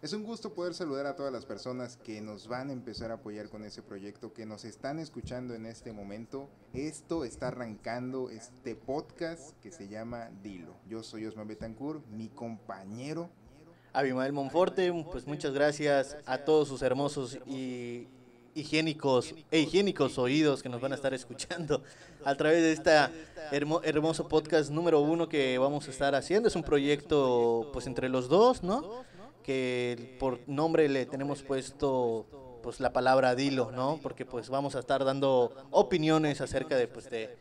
Es un gusto poder saludar a todas las personas que nos van a empezar a apoyar con ese proyecto, que nos están escuchando en este momento. Esto está arrancando este podcast que se llama Dilo. Yo soy Osman Betancourt, mi compañero. Abimael Monforte, pues muchas gracias a todos sus hermosos y higiénicos e higiénicos oídos que nos van a estar escuchando a través de este hermoso podcast número uno que vamos a estar haciendo. Es un proyecto pues entre los dos, ¿no? Que por nombre le tenemos puesto pues la palabra dilo, ¿no? Porque pues vamos a estar dando opiniones acerca de pues de,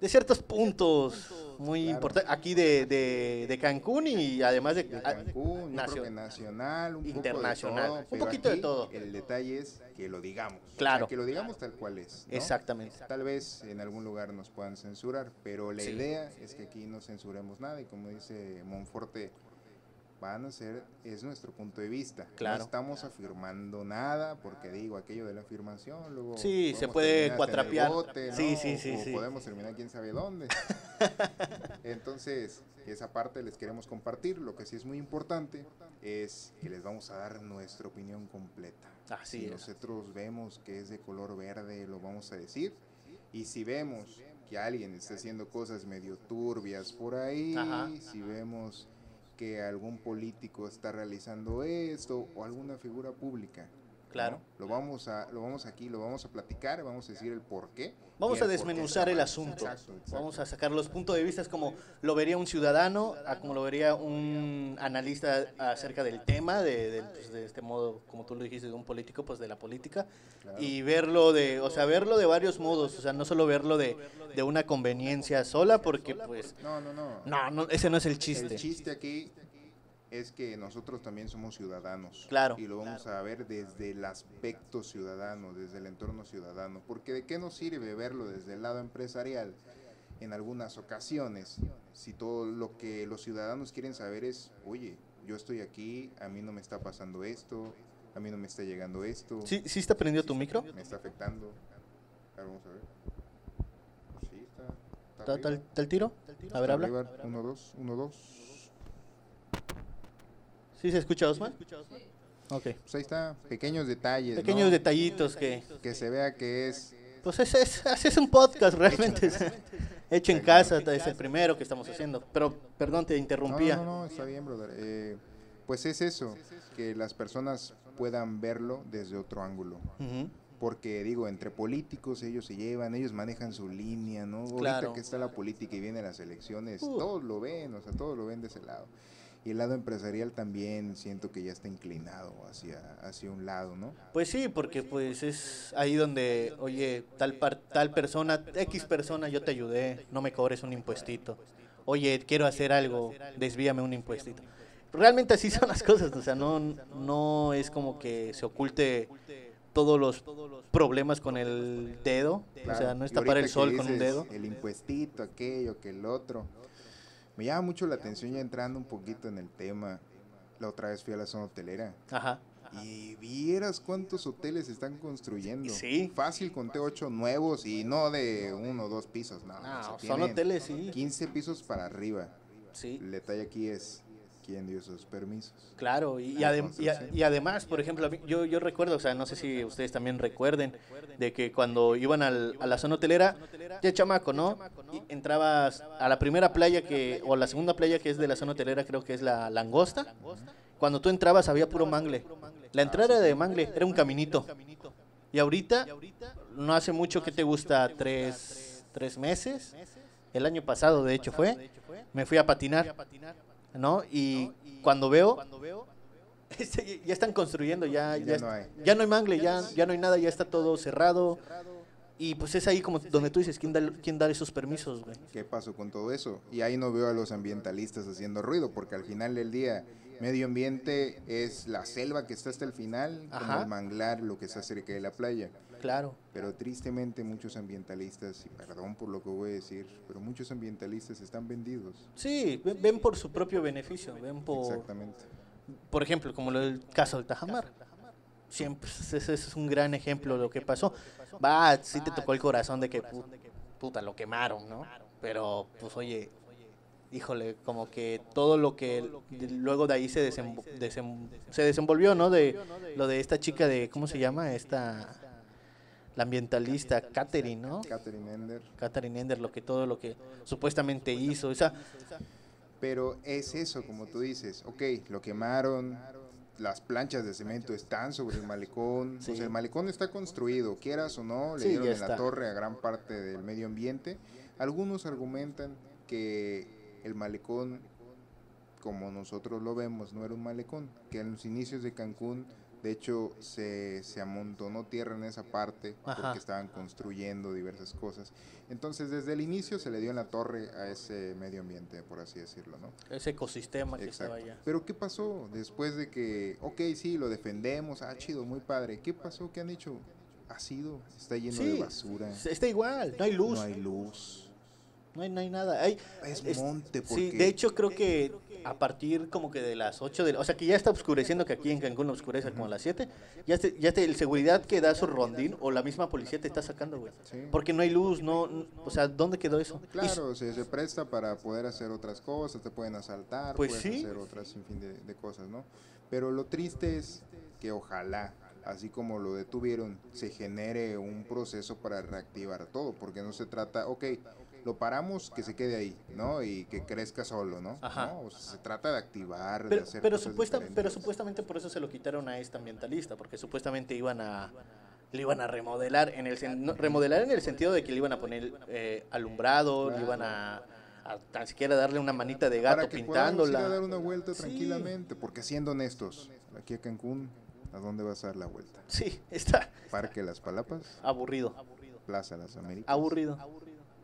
de ciertos puntos muy importantes aquí de, de, Cancún y además de, Cancún, nacional, un internacional, un poquito de todo. El detalle es que lo digamos, claro, que lo digamos tal cual es. Exactamente. Tal vez en algún lugar nos puedan censurar, pero la idea es que aquí no censuremos nada y como dice Monforte van a ser, es nuestro punto de vista. Claro. No estamos afirmando nada, porque digo, aquello de la afirmación, luego... Sí, se puede cuatrapear. sí, sí, sí, o podemos terminar quién sabe dónde. Entonces, esa parte les queremos compartir. Lo que sí es muy importante es que les vamos a dar nuestra opinión completa. Así si nosotros vemos que es de color verde, lo vamos a decir. Y si vemos que alguien está haciendo cosas medio turbias por ahí, si vemos que algún político está realizando esto o alguna figura pública. Claro. Lo vamos a lo vamos aquí, lo vamos a platicar, vamos a decir el por qué. Vamos a desmenuzar el asunto. Vamos a sacar los puntos de vista como lo vería un ciudadano, a como lo vería un analista acerca del tema, de, pues, de, este modo, como tú lo dijiste, de un político, pues de la política, y verlo de, o sea, verlo de varios modos, o sea, no solo verlo de, de una conveniencia sola, porque pues... No, no, no. No, no, ese no es el chiste. El chiste aquí es que nosotros también somos ciudadanos. Claro. Y lo vamos a ver desde el aspecto ciudadano, desde el entorno ciudadano. Porque de qué nos sirve verlo desde el lado empresarial en algunas ocasiones si todo lo que los ciudadanos quieren saber es, oye, yo estoy aquí, a mí no me está pasando esto, a mí no me está llegando esto. ¿Sí, sí está prendido tu micro? Me está afectando. A ver, vamos a ver. Sí, está. ¿Está, el tiro? A ver, habla. Uno, dos, uno, dos. ¿Sí se escucha, Osman? Ok. Pues ahí está, pequeños detalles. Pequeños detallitos que... Que se vea que es... Pues es, es, es un podcast realmente. Hecho, en casa, es el primero que estamos haciendo. Pero, perdón, te interrumpía. No, no, está bien, brother. Eh, pues es eso, que las personas puedan verlo desde otro ángulo. Porque digo, entre políticos ellos se llevan, ellos manejan su línea, ¿no? Ahorita que está la política y vienen las elecciones, uh. todos lo ven, o sea, todos lo ven de ese lado. Y el lado empresarial también siento que ya está inclinado hacia, hacia un lado, ¿no? Pues sí, porque pues es ahí donde, oye, tal, tal persona, X persona, yo te ayudé, no me cobres un impuestito. Oye, quiero hacer algo, desvíame un impuestito. Realmente así son las cosas, o sea, no, no es como que se oculte todos los problemas con el dedo, o sea, no es tapar el sol con un dedo. El impuestito, aquello, que el otro. Me llama mucho la atención ya entrando un poquito en el tema. La otra vez fui a la zona hotelera. Ajá. Y vieras cuántos hoteles están construyendo. Sí. Fácil, conté ocho nuevos y no de uno o dos pisos, no. son hoteles, sí. 15 pisos para arriba. Sí. El detalle aquí es quién dio esos permisos. Claro, y, y, además, por ejemplo, yo, yo recuerdo, o sea, no sé si ustedes también recuerden, de que cuando iban al, a la zona hotelera, ya chamaco, ¿no? Y entrabas a la primera playa que, o a la segunda playa que es de la zona hotelera, creo que es la Langosta. Cuando tú entrabas había puro mangle. La entrada de mangle era un caminito. Y ahorita, no hace mucho que te gusta, tres, tres meses. El año pasado, de hecho, fue. Me fui a patinar. ¿No? Y cuando veo, este, ya están construyendo, ya, ya, no hay. ya no hay mangle, ya, ya no hay nada, ya está todo cerrado. Y pues es ahí como donde tú dices, ¿quién da, quién da esos permisos, güey? ¿Qué pasó con todo eso? Y ahí no veo a los ambientalistas haciendo ruido, porque al final del día, medio ambiente es la selva que está hasta el final, como el manglar, lo que está cerca de la playa. Claro. Pero tristemente muchos ambientalistas, y perdón por lo que voy a decir, pero muchos ambientalistas están vendidos. Sí, ven, por su propio beneficio, ven por... Exactamente. Por ejemplo, como el caso del Tajamar. Siempre, ese es un gran ejemplo de lo que pasó. Va, sí te tocó el corazón de que puta, lo quemaron, ¿no? Pero, pues oye, híjole, como que todo lo que luego de ahí se, se desenvolvió, ¿no? De lo de esta chica de, ¿cómo se llama? Esta, la ambientalista, Catherine, ¿no? Catherine Ender. Catherine Ender, lo que todo lo que supuestamente hizo, esa... Pero es eso, como tú dices, ok, lo quemaron, las planchas de cemento están sobre el malecón, o sea, el malecón está construido, quieras o no, le dieron en la torre a gran parte del medio ambiente. Algunos argumentan que el malecón, como nosotros lo vemos, no era un malecón, que en los inicios de Cancún, de hecho, se, se amontonó tierra en esa parte porque estaban construyendo diversas cosas. Entonces, desde el inicio se le dio en la torre a ese medio ambiente, por así decirlo, ¿no? Ese ecosistema que estaba allá. Pero, ¿qué pasó después de que, ok, sí, lo defendemos, ah, chido, muy padre. ¿Qué pasó? ¿Qué han hecho? Ha sido, está lleno de basura. Está igual, no hay luz. No hay luz no hay, no hay nada. Hay, es, monte. Porque... Sí, de hecho creo que a partir como que de las 8 de O sea, que ya está oscureciendo, que aquí en Cancún oscurece como a las 7. Ya, te, ya te, el seguridad que da su rondín o la misma policía te está sacando, güey. Porque no hay luz, no... O sea, ¿dónde quedó eso? Claro, se, se presta para poder hacer otras cosas, te pueden asaltar, pues puedes hacer otras sinfín de, de cosas, ¿no? Pero lo triste es que ojalá así como lo detuvieron, se genere un proceso para reactivar todo, porque no se trata, ok, lo paramos, que se quede ahí, ¿no? Y que crezca solo, ¿no? Ajá. O sea, se trata de activar, pero, de hacer pero, supuesta, pero supuestamente por eso se lo quitaron a esta ambientalista, porque supuestamente iban a le iban a remodelar en el remodelar en el sentido de que le iban a poner eh, alumbrado, le iban a, a, tan siquiera darle una manita de gato Para que pintándola. Ir a dar una vuelta tranquilamente, porque siendo honestos, aquí a Cancún, ¿a dónde vas a dar la vuelta? Sí, está. Parque Las Palapas. Aburrido. Plaza Las Américas. Aburrido.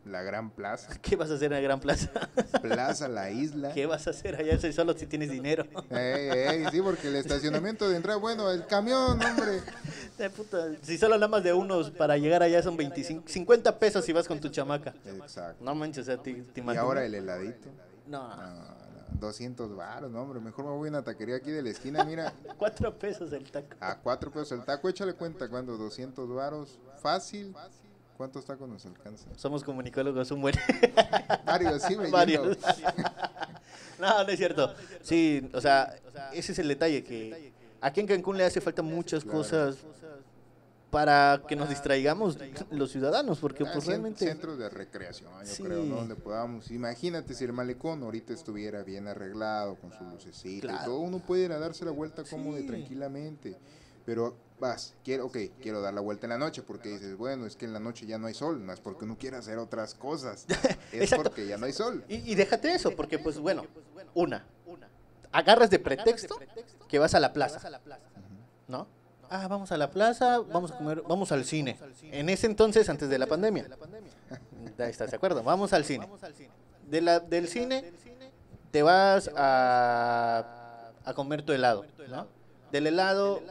La Gran Plaza. ¿Qué vas a hacer en la Gran Plaza? Plaza La Isla. ¿Qué vas a hacer allá solo si tienes dinero? Ey, ey, sí, porque el estacionamiento de entrada, bueno, el camión, hombre. De puta, si solo nada más de unos para llegar allá son 25, 50 pesos si vas con tu chamaca. Exacto. No manches, o sea, te, te Y ahora el heladito. No. no. 200 baros, no, hombre, mejor me voy a una taquería aquí de la esquina, mira. cuatro pesos el taco. A cuatro pesos el taco, échale cuenta cuando 200 varos, fácil, ¿Cuántos tacos nos alcanza? Somos comunicólogos, un buen. Varios, sí, me Varios. no, no es cierto. Sí, o sea, ese es el detalle, que aquí en Cancún le hace falta muchas cosas para que nos distraigamos los ciudadanos, porque pues realmente... Centros de recreación, yo creo, ¿no? Donde podamos... Imagínate si el malecón ahorita estuviera bien arreglado, con su lucecita y todo, uno puede ir a darse la vuelta cómodo y tranquilamente. Pero vas, quiero, ok, quiero dar la vuelta en la noche porque dices, bueno, es que en la noche ya no hay sol, no es porque uno quiera hacer otras cosas, es porque ya no hay sol. Y, déjate eso, porque pues bueno, una, agarras de pretexto que vas a la plaza, ¿no? Ah, vamos a la plaza, vamos a comer, vamos al cine. En ese entonces, antes de la pandemia. ¿Estás de acuerdo? Vamos al cine. De la, del cine te vas a, a comer tu helado, ¿no? Del helado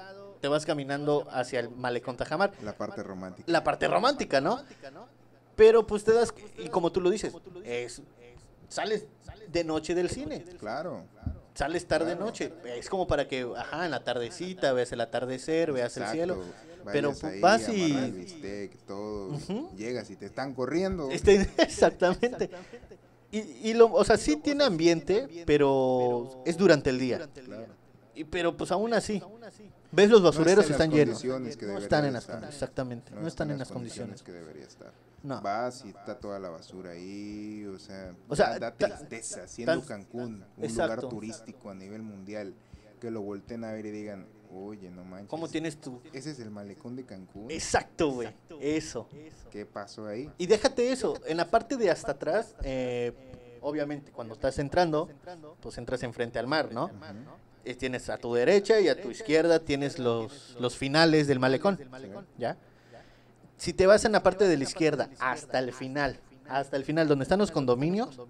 te vas caminando hacia el malecón Tajamar. La parte romántica. La parte romántica, ¿no? Pero pues te das, y como tú lo dices, es, sales de noche del cine. Claro. Sales tarde noche. Es como para que, ajá, en la tardecita veas el atardecer, veas el cielo. Pero pues, vas y... todo. Llegas y te están corriendo. Este, exactamente. Y, y lo, o sea, sí tiene ambiente, pero es durante el día. Y, pero pues aún así, ves los basureros están llenos. no están en las condiciones, exactamente, no, están, en las condiciones. que debería estar. No. Vas y está toda la basura ahí, o sea, o sea da, tristeza, siendo Cancún un lugar turístico a nivel mundial, que lo volteen a ver y digan, oye, no manches. ¿Cómo tienes tú? Ese es el malecón de Cancún. Exacto, güey, eso. ¿Qué pasó ahí? Y déjate eso, en la parte de hasta atrás, eh, obviamente cuando estás entrando, pues entras enfrente al mar, ¿no? Tienes a tu derecha y a tu izquierda tienes los, los finales del malecón. ¿Ya? Si te vas en la parte de la izquierda hasta el final, hasta el final donde están los condominios,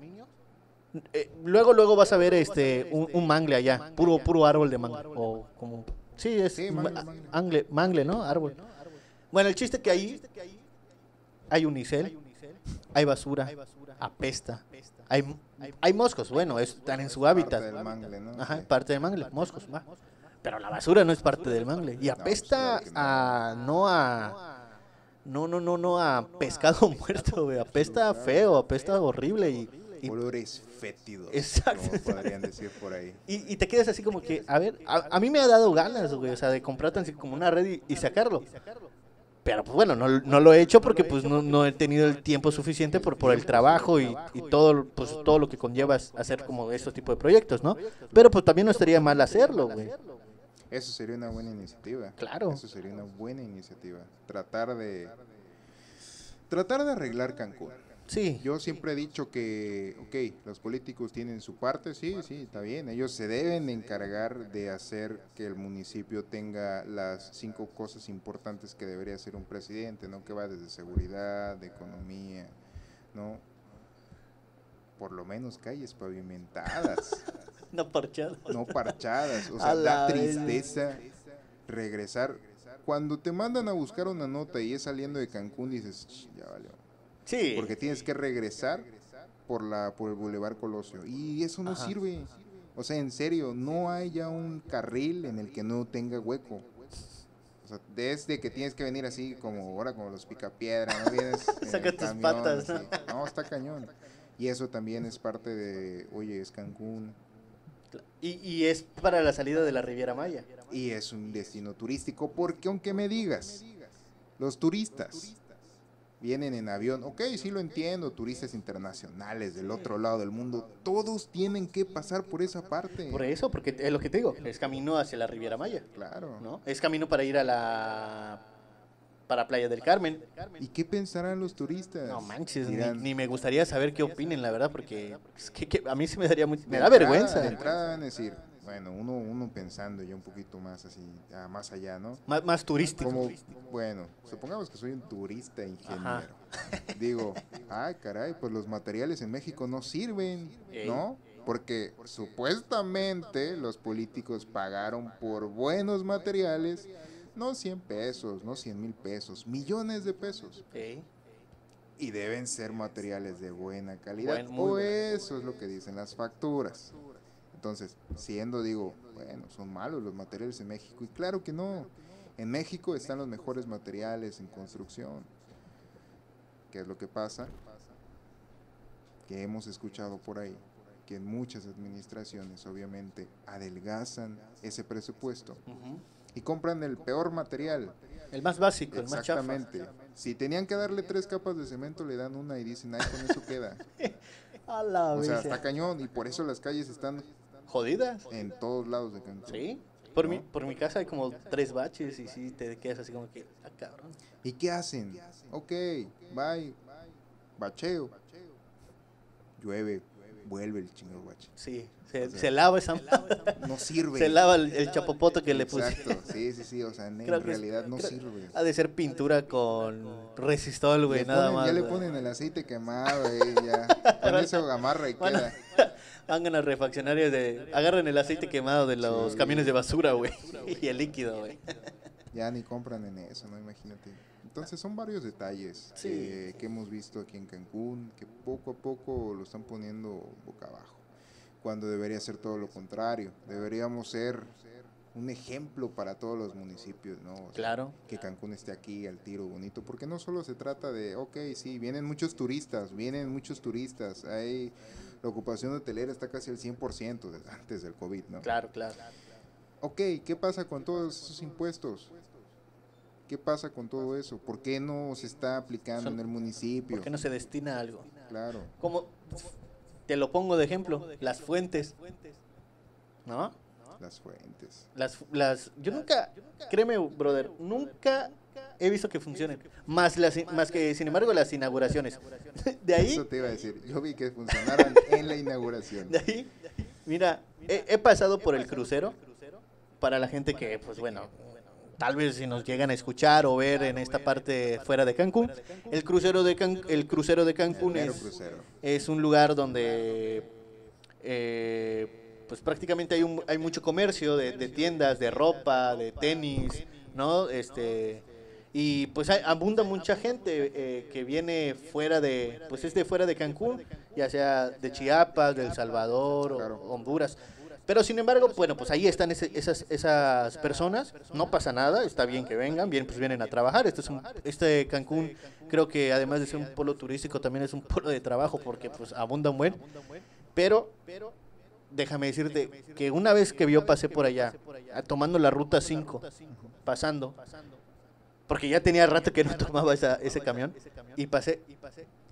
eh, luego luego vas a ver este un, mangle allá, puro puro árbol de mangle o como sí es mangle, mangle, ¿no? Árbol. Bueno, el chiste que ahí hay unicel, hay basura, apesta, hay hay moscos, bueno, están en su hábitat. Parte del mangle, ¿no? Ajá, parte del mangle, moscos, va. Pero la basura no es parte del mangle. Y apesta a, no a, no, no, no, no a pescado muerto, güey. Apesta feo, apesta horrible y, olores fétidos. Exacto. Como podrían decir por ahí. Y, te quedas así como que, a ver, a, mí me ha dado ganas, güey, o sea, de comprar tan como una red y, sacarlo. Pero pues bueno, no, no, lo he hecho porque pues no, no, he tenido el tiempo suficiente por, por el trabajo y, y, todo, pues, todo lo que conlleva hacer como estos tipos de proyectos, ¿no? Pero pues también no estaría mal hacerlo, güey. Eso sería una buena iniciativa. Claro. Eso sería una buena iniciativa. Tratar de tratar de arreglar Cancún. Sí. Yo siempre he dicho que, ok, los políticos tienen su parte, sí, sí, está bien. Ellos se deben encargar de hacer que el municipio tenga las cinco cosas importantes que debería hacer un presidente, ¿no? Que va desde seguridad, de economía, ¿no? Por lo menos calles pavimentadas. no parchadas. No parchadas. O sea, da tristeza regresar. Cuando te mandan a buscar una nota y es saliendo de Cancún, dices, ya valió Sí. Porque tienes que regresar por la por el Boulevard Colosio y eso no sirve. O sea, en serio, no hay ya un carril en el que no tenga hueco. O sea, desde que tienes que venir así como ahora como los picapiedra, no vienes Saca tus patas. ¿no? está cañón. Y eso también es parte de, oye, es Cancún. Y, y es para la salida de la Riviera Maya. Y es un destino turístico porque aunque me digas, los turistas vienen en avión. Ok, sí lo entiendo, turistas internacionales del otro lado del mundo, todos tienen que pasar por esa parte. Por eso, porque es lo que te digo, es camino hacia la Riviera Maya. Claro. ¿no? Es camino para ir a la para Playa del Carmen. ¿Y qué pensarán los turistas? No manches, ni, me gustaría saber qué opinen, la verdad, porque a mí sí me daría me da vergüenza. De entrada van a decir, bueno, uno, uno pensando ya un poquito más así, más allá, ¿no? Más, más turístico. Como, bueno, supongamos que soy un turista ingeniero. Digo, ay, caray, pues los materiales en México no sirven, ¿no? Porque supuestamente los políticos pagaron por buenos materiales, no 100 pesos, no 100 mil pesos, millones de pesos. Y deben ser materiales de buena calidad. o eso es lo que dicen las facturas. Entonces, siendo, digo, bueno, son malos los materiales en México. Y claro que no. En México están los mejores materiales en construcción. ¿Qué es lo que pasa? Que hemos escuchado por ahí que en muchas administraciones obviamente adelgazan ese presupuesto y compran el peor material. El más básico, el más Exactamente. Si tenían que darle tres capas de cemento, le dan una y dicen, ay, con eso queda. o sea, está cañón y por eso las calles están jodidas. En todos lados de Cancún. Sí. Por, mi, por mi casa hay como tres baches y sí te quedas así como que, ah, cabrón. ¿Y qué hacen? Ok, bye, bacheo. Llueve, vuelve el chingo bache. Sí, se, lava esa No sirve. Se lava el, chapopoto que le puse. Exacto, sí, sí, sí, o sea, en, realidad no sirve. Ha de ser pintura con resistol, güey, nada más. Ya le ponen el aceite quemado, y ya. Con eso amarra y queda hagan las refaccionarias de. Agarren el aceite quemado de los camiones de basura, güey. y el líquido, güey. Ya ni compran en eso, ¿no? Imagínate. Entonces son varios detalles que hemos visto aquí en Cancún, que poco a poco lo están poniendo boca abajo. Cuando debería ser todo lo contrario. Deberíamos ser un ejemplo para todos los municipios, ¿no? claro. Que Cancún esté aquí al tiro bonito, porque no solo se trata de, ok, sí, vienen muchos turistas, vienen muchos turistas, hay la ocupación hotelera está casi al 100% desde antes del COVID, ¿no? Claro, claro. Ok, ¿qué pasa con todos esos impuestos? ¿Qué pasa con todo eso? ¿Por qué no se está aplicando en el municipio? ¿Por qué no se destina algo? Claro. Como, te lo pongo de ejemplo, las fuentes. ¿No? Las fuentes. Las, las, yo nunca, créeme, brother, nunca he visto que funcionen. Más, las, más que, sin embargo, las inauguraciones. De ahí... Eso te iba a decir. Yo vi que funcionaron en la inauguración. De ahí, mira, he, pasado por el crucero. Para la gente que, pues bueno, tal vez si nos llegan a escuchar o ver en esta parte fuera de Cancún, el crucero de, el crucero de Cancún es, es, un lugar donde eh, pues prácticamente hay, un, hay mucho comercio de, de, tiendas, de ropa, de tenis, ¿no? Este y pues hay, abunda mucha gente eh, que viene fuera de, pues es de fuera de Cancún, ya sea de Chiapas, de El Salvador o Honduras. Pero sin embargo, bueno, pues ahí están esas, esas personas, no pasa nada, está bien que vengan, bien, pues vienen a trabajar. Este, es un, este Cancún creo que además de ser un polo turístico también es un polo de trabajo porque pues abunda un buen. Pero déjame decirte que una vez que yo pasé por allá, tomando la ruta 5, pasando, porque ya tenía rato que no tomaba esa, ese camión, y pasé.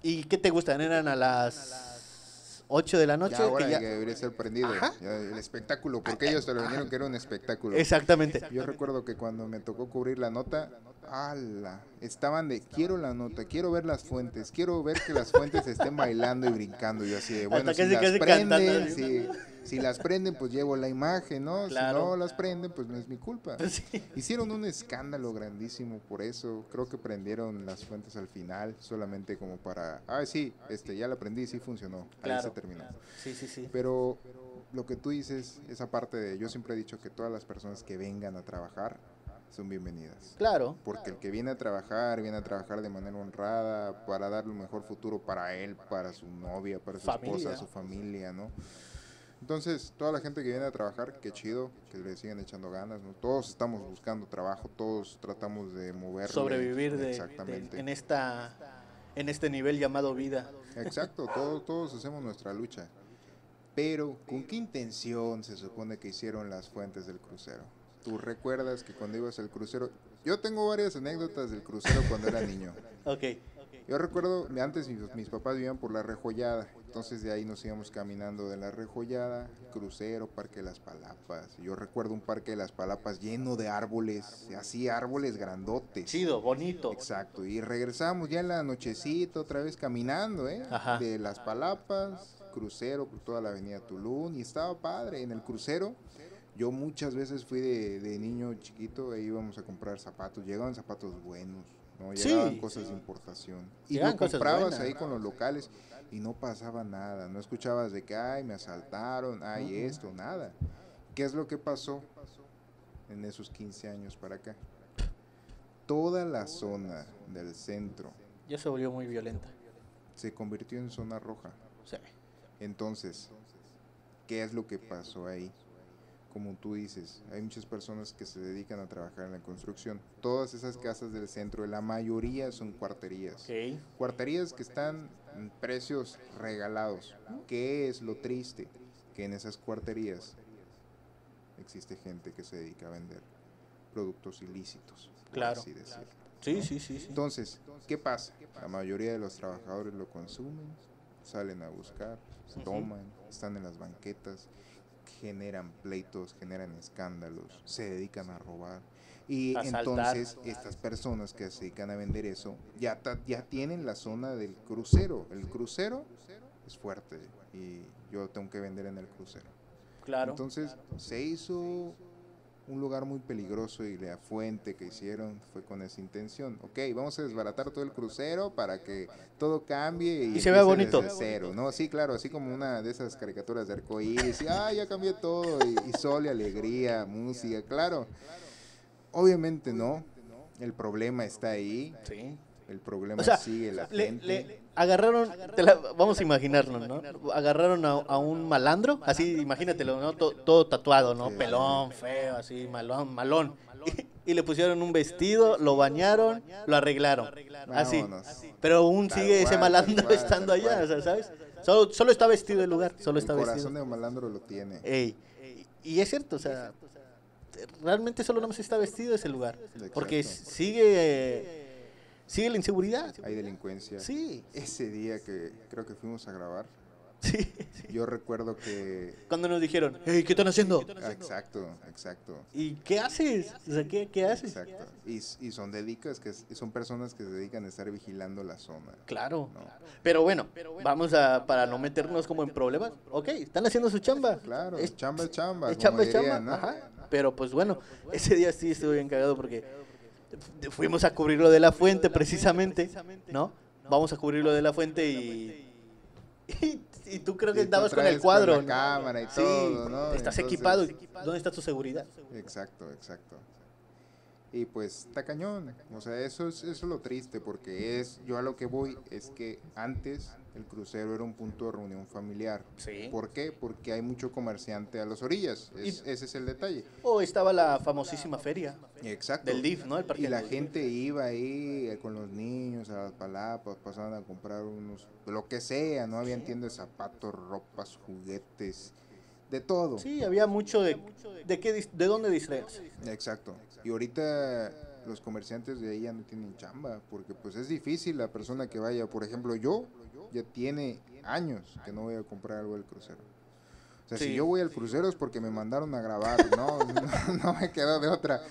¿Y qué te gustan? Eran a las 8 de la noche. Ya ahora que ya... debería ser prendido. el espectáculo, porque ellos te lo vendieron que era un espectáculo. Exactamente. Yo recuerdo que cuando me tocó cubrir la nota, ala, estaban de quiero la nota, quiero ver las fuentes, quiero ver que las fuentes estén bailando y brincando. Yo así de, bueno, si las prenden, si, si, las prenden, pues llevo la imagen, ¿no? Si no las prenden, pues no es mi culpa. Hicieron un escándalo grandísimo por eso. Creo que prendieron las fuentes al final, solamente como para, ah, sí, este, ya la prendí, sí funcionó. Ahí se terminó. Sí, sí, sí. Pero lo que tú dices, esa parte de, yo siempre he dicho que todas las personas que vengan a trabajar, son bienvenidas. Claro. Porque el que viene a trabajar, viene a trabajar de manera honrada para darle un mejor futuro para él, para su novia, para su esposa, su familia, ¿no? Entonces, toda la gente que viene a trabajar, qué chido, que le sigan echando ganas, ¿no? Todos estamos buscando trabajo, todos tratamos de mover. Sobrevivir de, Exactamente. en, esta, en este nivel llamado vida. Exacto, todos, todos hacemos nuestra lucha. Pero, ¿con qué intención se supone que hicieron las fuentes del crucero? Tú recuerdas que cuando ibas al crucero, yo tengo varias anécdotas del crucero cuando era niño. ok. Yo recuerdo, antes mis, papás vivían por la Rejollada, entonces de ahí nos íbamos caminando de la Rejollada, crucero, Parque de las Palapas. Yo recuerdo un Parque de las Palapas lleno de árboles, así árboles grandotes. Chido, bonito. Exacto, y regresamos ya en la nochecita otra vez caminando, ¿eh? De las Palapas, crucero por toda la avenida Tulum, y estaba padre en el crucero yo muchas veces fui de, niño chiquito e íbamos a comprar zapatos. Llegaban zapatos buenos, ¿no? Llegaban cosas de importación. Y lo comprabas ahí con los locales y no pasaba nada. No escuchabas de que, ay, me asaltaron, ay, esto, nada. ¿Qué es lo que pasó en esos 15 años para acá? Toda la zona del centro. Ya se volvió muy violenta. Se convirtió en zona roja. Sí. Entonces, ¿qué es lo que pasó ahí? Como tú dices, hay muchas personas que se dedican a trabajar en la construcción. Todas esas casas del centro, la mayoría son cuarterías. Cuarterías que están en precios regalados. ¿Qué es lo triste? Que en esas cuarterías existe gente que se dedica a vender productos ilícitos. Claro. Así decirlo, sí, sí, sí, sí. Entonces, ¿qué pasa? La mayoría de los trabajadores lo consumen, salen a buscar, toman, están en las banquetas generan pleitos, generan escándalos, se dedican a robar. Y entonces estas personas que se dedican a vender eso ya, ya tienen la zona del crucero. El crucero es fuerte y yo tengo que vender en el crucero. Claro. Entonces se hizo un lugar muy peligroso y la fuente que hicieron fue con esa intención. Ok, vamos a desbaratar todo el crucero para que todo cambie y, se vea bonito. cero, ¿no? Sí, claro, así como una de esas caricaturas de arcoíris y ah, ya cambió todo y, y sol y alegría, música, claro. Obviamente no, el problema está ahí. Sí. El problema sigue la gente agarraron, vamos a imaginarlo, ¿no? Agarraron a, un malandro, así, imagínatelo, ¿no? Todo, tatuado, ¿no? Pelón, feo, así, malón, malón. Y, le pusieron un vestido, lo bañaron, lo arreglaron. Así. Pero aún sigue ese malandro estando allá, ¿sabes? Solo, solo está vestido el lugar, solo está vestido. El corazón de malandro lo tiene. y es cierto, o sea, realmente solo no está vestido ese lugar. Porque sigue sigue la inseguridad. Hay delincuencia. Sí. Ese día que creo que fuimos a grabar. Sí. Yo recuerdo que... Cuando nos dijeron, hey, ¿qué están haciendo? Exacto, exacto. ¿Y qué haces? O sea, ¿qué, qué haces? Exacto. Y, y, son dedicas, que son personas que se dedican a estar vigilando la zona. Claro. Pero bueno, vamos a, para no meternos como en problemas, ok, están haciendo su chamba. Claro, es, chamba es chamba. Es chamba chamba, ajá. Pero pues bueno, ese día sí estuve bien cagado porque fuimos a cubrir lo de la fuente precisamente, ¿no? Vamos a cubrir lo de la fuente y... Y, tú creo que andabas con el cuadro. Con la cámara y todo, ¿no? Estás equipado. ¿Dónde está tu seguridad? Exacto, exacto. Y pues está cañón. O sea, eso es, eso es lo triste, porque es, yo a lo que voy es que antes el crucero era un punto de reunión familiar. Sí. ¿Por qué? Porque hay mucho comerciante a las orillas. Es- ese es el detalle. O estaba la famosísima feria Exacto. del DIF, ¿no? El parque Y la gente iba ahí eh, con los niños a las palapas, pasaban a comprar unos, lo que sea, ¿no? Habían tiendas de zapatos, ropas, juguetes, de todo. Sí, había mucho de, de, qué, de dónde distraerse. Exacto. Y ahorita los comerciantes de ahí ya no tienen chamba, porque pues es difícil la persona que vaya. Por ejemplo, yo ya tiene años que no voy a comprar algo del crucero. O sea, Sí. si yo voy al crucero es porque me mandaron a grabar, no, no, no me quedó de otra.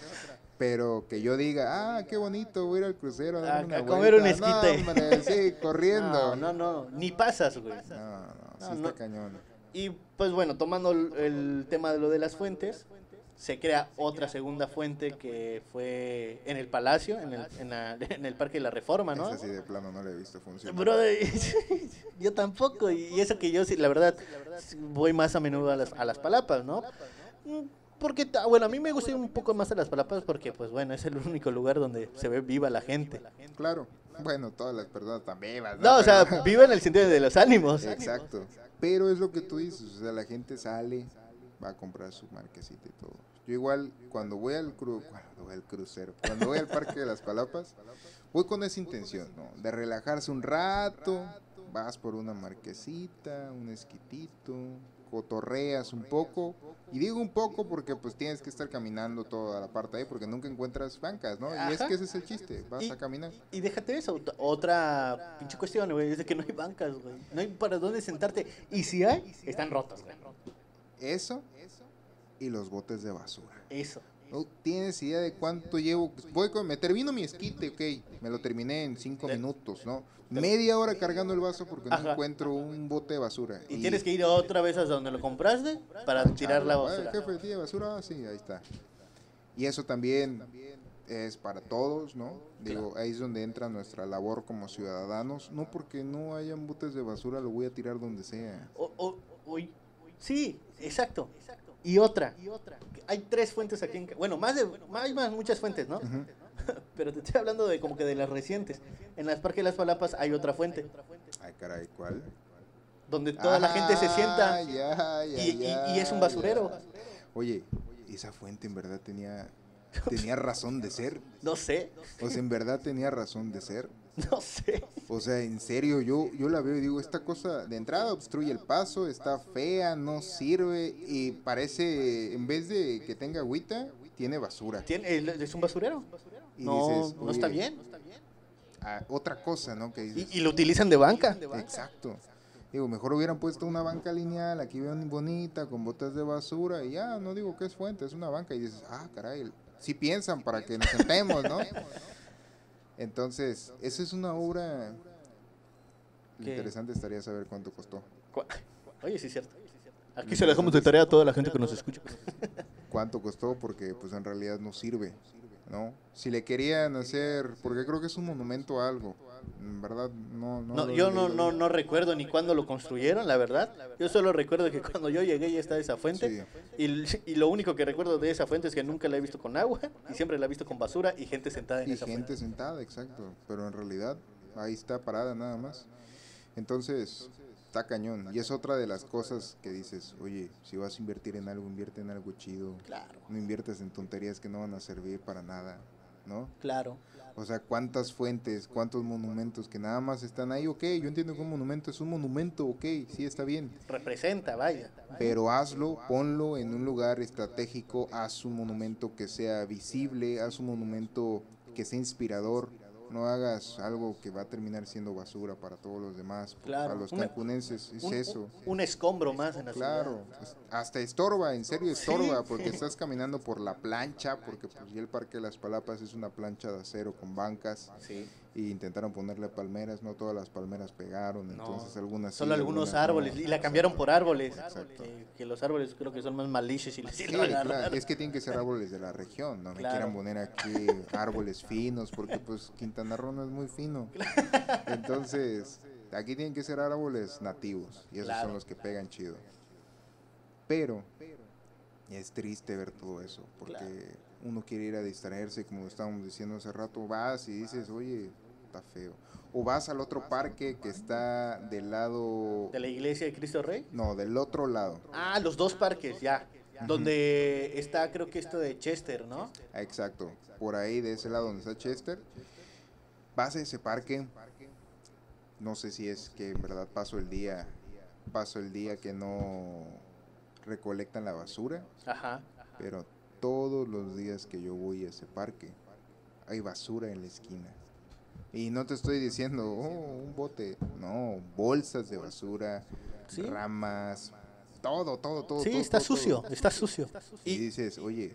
Pero que yo diga, ah, qué bonito, voy a ir al crucero a, darme A- una a comer un vuelta". No, esquite. hombre, sí, corriendo. No, no, no, ni pasas, güey. No, no, sí No, está no. cañón. Y pues bueno, tomando el, el tema de lo de las fuentes, se crea otra segunda fuente que fue en el Palacio, en el, en la- en el Parque de la Reforma, ¿no? Esa sí de plano no le he visto funcionar. Brother, yo tampoco, y eso que yo sí, la verdad, voy más a menudo a las, a las palapas, ¿no? Porque, bueno, a mí me gusta un poco más a las palapas porque, pues bueno, es el único lugar donde se ve viva la gente. Claro. Bueno, todas las personas están vivas. No, o sea, viva en el sentido de los ánimos. Exacto. Pero es lo que tú dices, o sea, la gente sale, va a comprar su marquesita y todo. Yo igual, cuando voy al, cru cuando voy al crucero, cuando voy al Parque de las Palapas, voy con esa intención, ¿no? De relajarse un rato, vas por una marquesita, un esquitito, cotorreas un poco. Y digo un poco porque pues tienes que estar caminando toda la parte ahí porque nunca encuentras bancas, ¿no? Y es que ese es el chiste, vas Y- a caminar. Y déjate eso, ot- otra pinche cuestión, güey, es de que no hay bancas, güey. No hay para dónde sentarte. Y si hay, están rotas, güey. Eso y los botes de basura. Eso. No tienes idea de cuánto llevo. Voy con, me termino mi esquite, ok. Me lo terminé en cinco De- minutos, ¿no? Media hora cargando el vaso porque no encuentro un bote de basura. Y, tienes que ir otra vez a donde lo compraste para tirar la Ah, basura. jefe, ¿tiene basura? Ah, sí, ahí está. Y eso también es para todos, ¿no? Digo, ahí es donde entra nuestra labor como ciudadanos. No porque no hayan botes de basura, lo voy a tirar donde sea. O- o- uy, sí, exacto. Y otra. Hay tres fuentes aquí en... Bueno, más de... Hay más, muchas fuentes, ¿no? Pero te estoy hablando de como que de las recientes. En las Parques de las Palapas hay otra fuente. Ay, caray, ¿cuál? Donde toda la gente se sienta. Ya, ya, y- y- ya, y es un basurero. ya. Oye, esa fuente en verdad tenía, tenía razón de ser. No sé. O sea, en verdad tenía razón de ser. No sé. O sea, en serio, yo, yo la veo y digo, esta cosa de entrada obstruye el paso, está fea, no sirve y parece, en vez de que tenga agüita, tiene basura. ¿Tiene, ¿Es un basurero? Y no, dices, no está bien. Ah, otra cosa, ¿no? Que dices, Y, y lo utilizan de banca. Exacto. Digo, mejor hubieran puesto una banca lineal aquí bien bonita, con botas de basura, y ya, no digo que es fuente, es una banca, y dices, ah, caray, sí piensan para que nos sentemos, ¿no? Entonces, esa es una obra ¿Qué? interesante, estaría saber cuánto costó. Cu- Oye, sí es cierto. Aquí se lo dejamos de tarea a toda la gente que nos escucha. Cuánto costó, porque pues en realidad no sirve, ¿no? Si le querían hacer, porque creo que es un monumento a algo, en verdad, no, no. No, lo he yo no, no, no recuerdo ni cuándo lo construyeron, la verdad. Yo solo recuerdo que cuando yo llegué ya está esa fuente. Y, y lo único que recuerdo de esa fuente es que nunca la he visto con agua y siempre la he visto con basura y gente sentada en Y esa gente fuente. sentada, exacto. Pero en realidad ahí está parada nada más. Entonces, está cañón. Y es otra de las cosas que dices, oye, si vas a invertir en algo, invierte en algo chido. Claro, No inviertes en tonterías que no van a servir para nada, ¿no? claro. O sea, cuántas fuentes, cuántos monumentos que nada más están ahí, ok, yo entiendo que un monumento es un monumento, ok, sí está bien. Representa, vaya. Pero hazlo, ponlo en un lugar estratégico, haz un monumento que sea visible, haz un monumento que sea inspirador, no hagas algo que va a terminar siendo basura para todos los demás, Claro, para los cancunenses, es Un, eso. un- escombro más en la Claro, ciudad. es- hasta estorba, en serio estorba, Sí. porque estás caminando por la plancha, porque pues ya el Parque de las Palapas es una plancha de acero con bancas, Sí. Y intentaron ponerle palmeras, no todas las palmeras pegaron, No, entonces algunas sí, Solo algunos algunas no. árboles. Y la cambiaron por árboles. Exacto. Que, que los árboles creo que son más malicious y les Sí, claro, es que tienen que ser árboles de la región, no me quieran poner aquí árboles finos, porque pues Quintana Roo no es muy fino. Entonces, aquí tienen que ser árboles nativos, y esos Claro. son los que pegan chido. Pero es triste ver todo eso, porque Claro. Uno quiere ir a distraerse, como estábamos diciendo hace rato, vas y dices, oye, está feo. O vas al otro parque que está del lado... ¿De la iglesia de Cristo Rey? No, del otro lado. Ah, los dos parques, ya. Donde está, creo que esto de Chester, ¿no? Exacto. Por ahí, de ese lado donde está Chester. Vas a ese parque. No sé si es que en verdad paso el día, paso el día que no recolectan la basura. Ajá. Pero todos los días que yo voy a ese parque, hay basura en la esquina. Y no te estoy diciendo, oh, un bote. No, bolsas de basura, ramas, todo, todo, todo. Sí, está, sucio, está sucio, Y, dices, oye,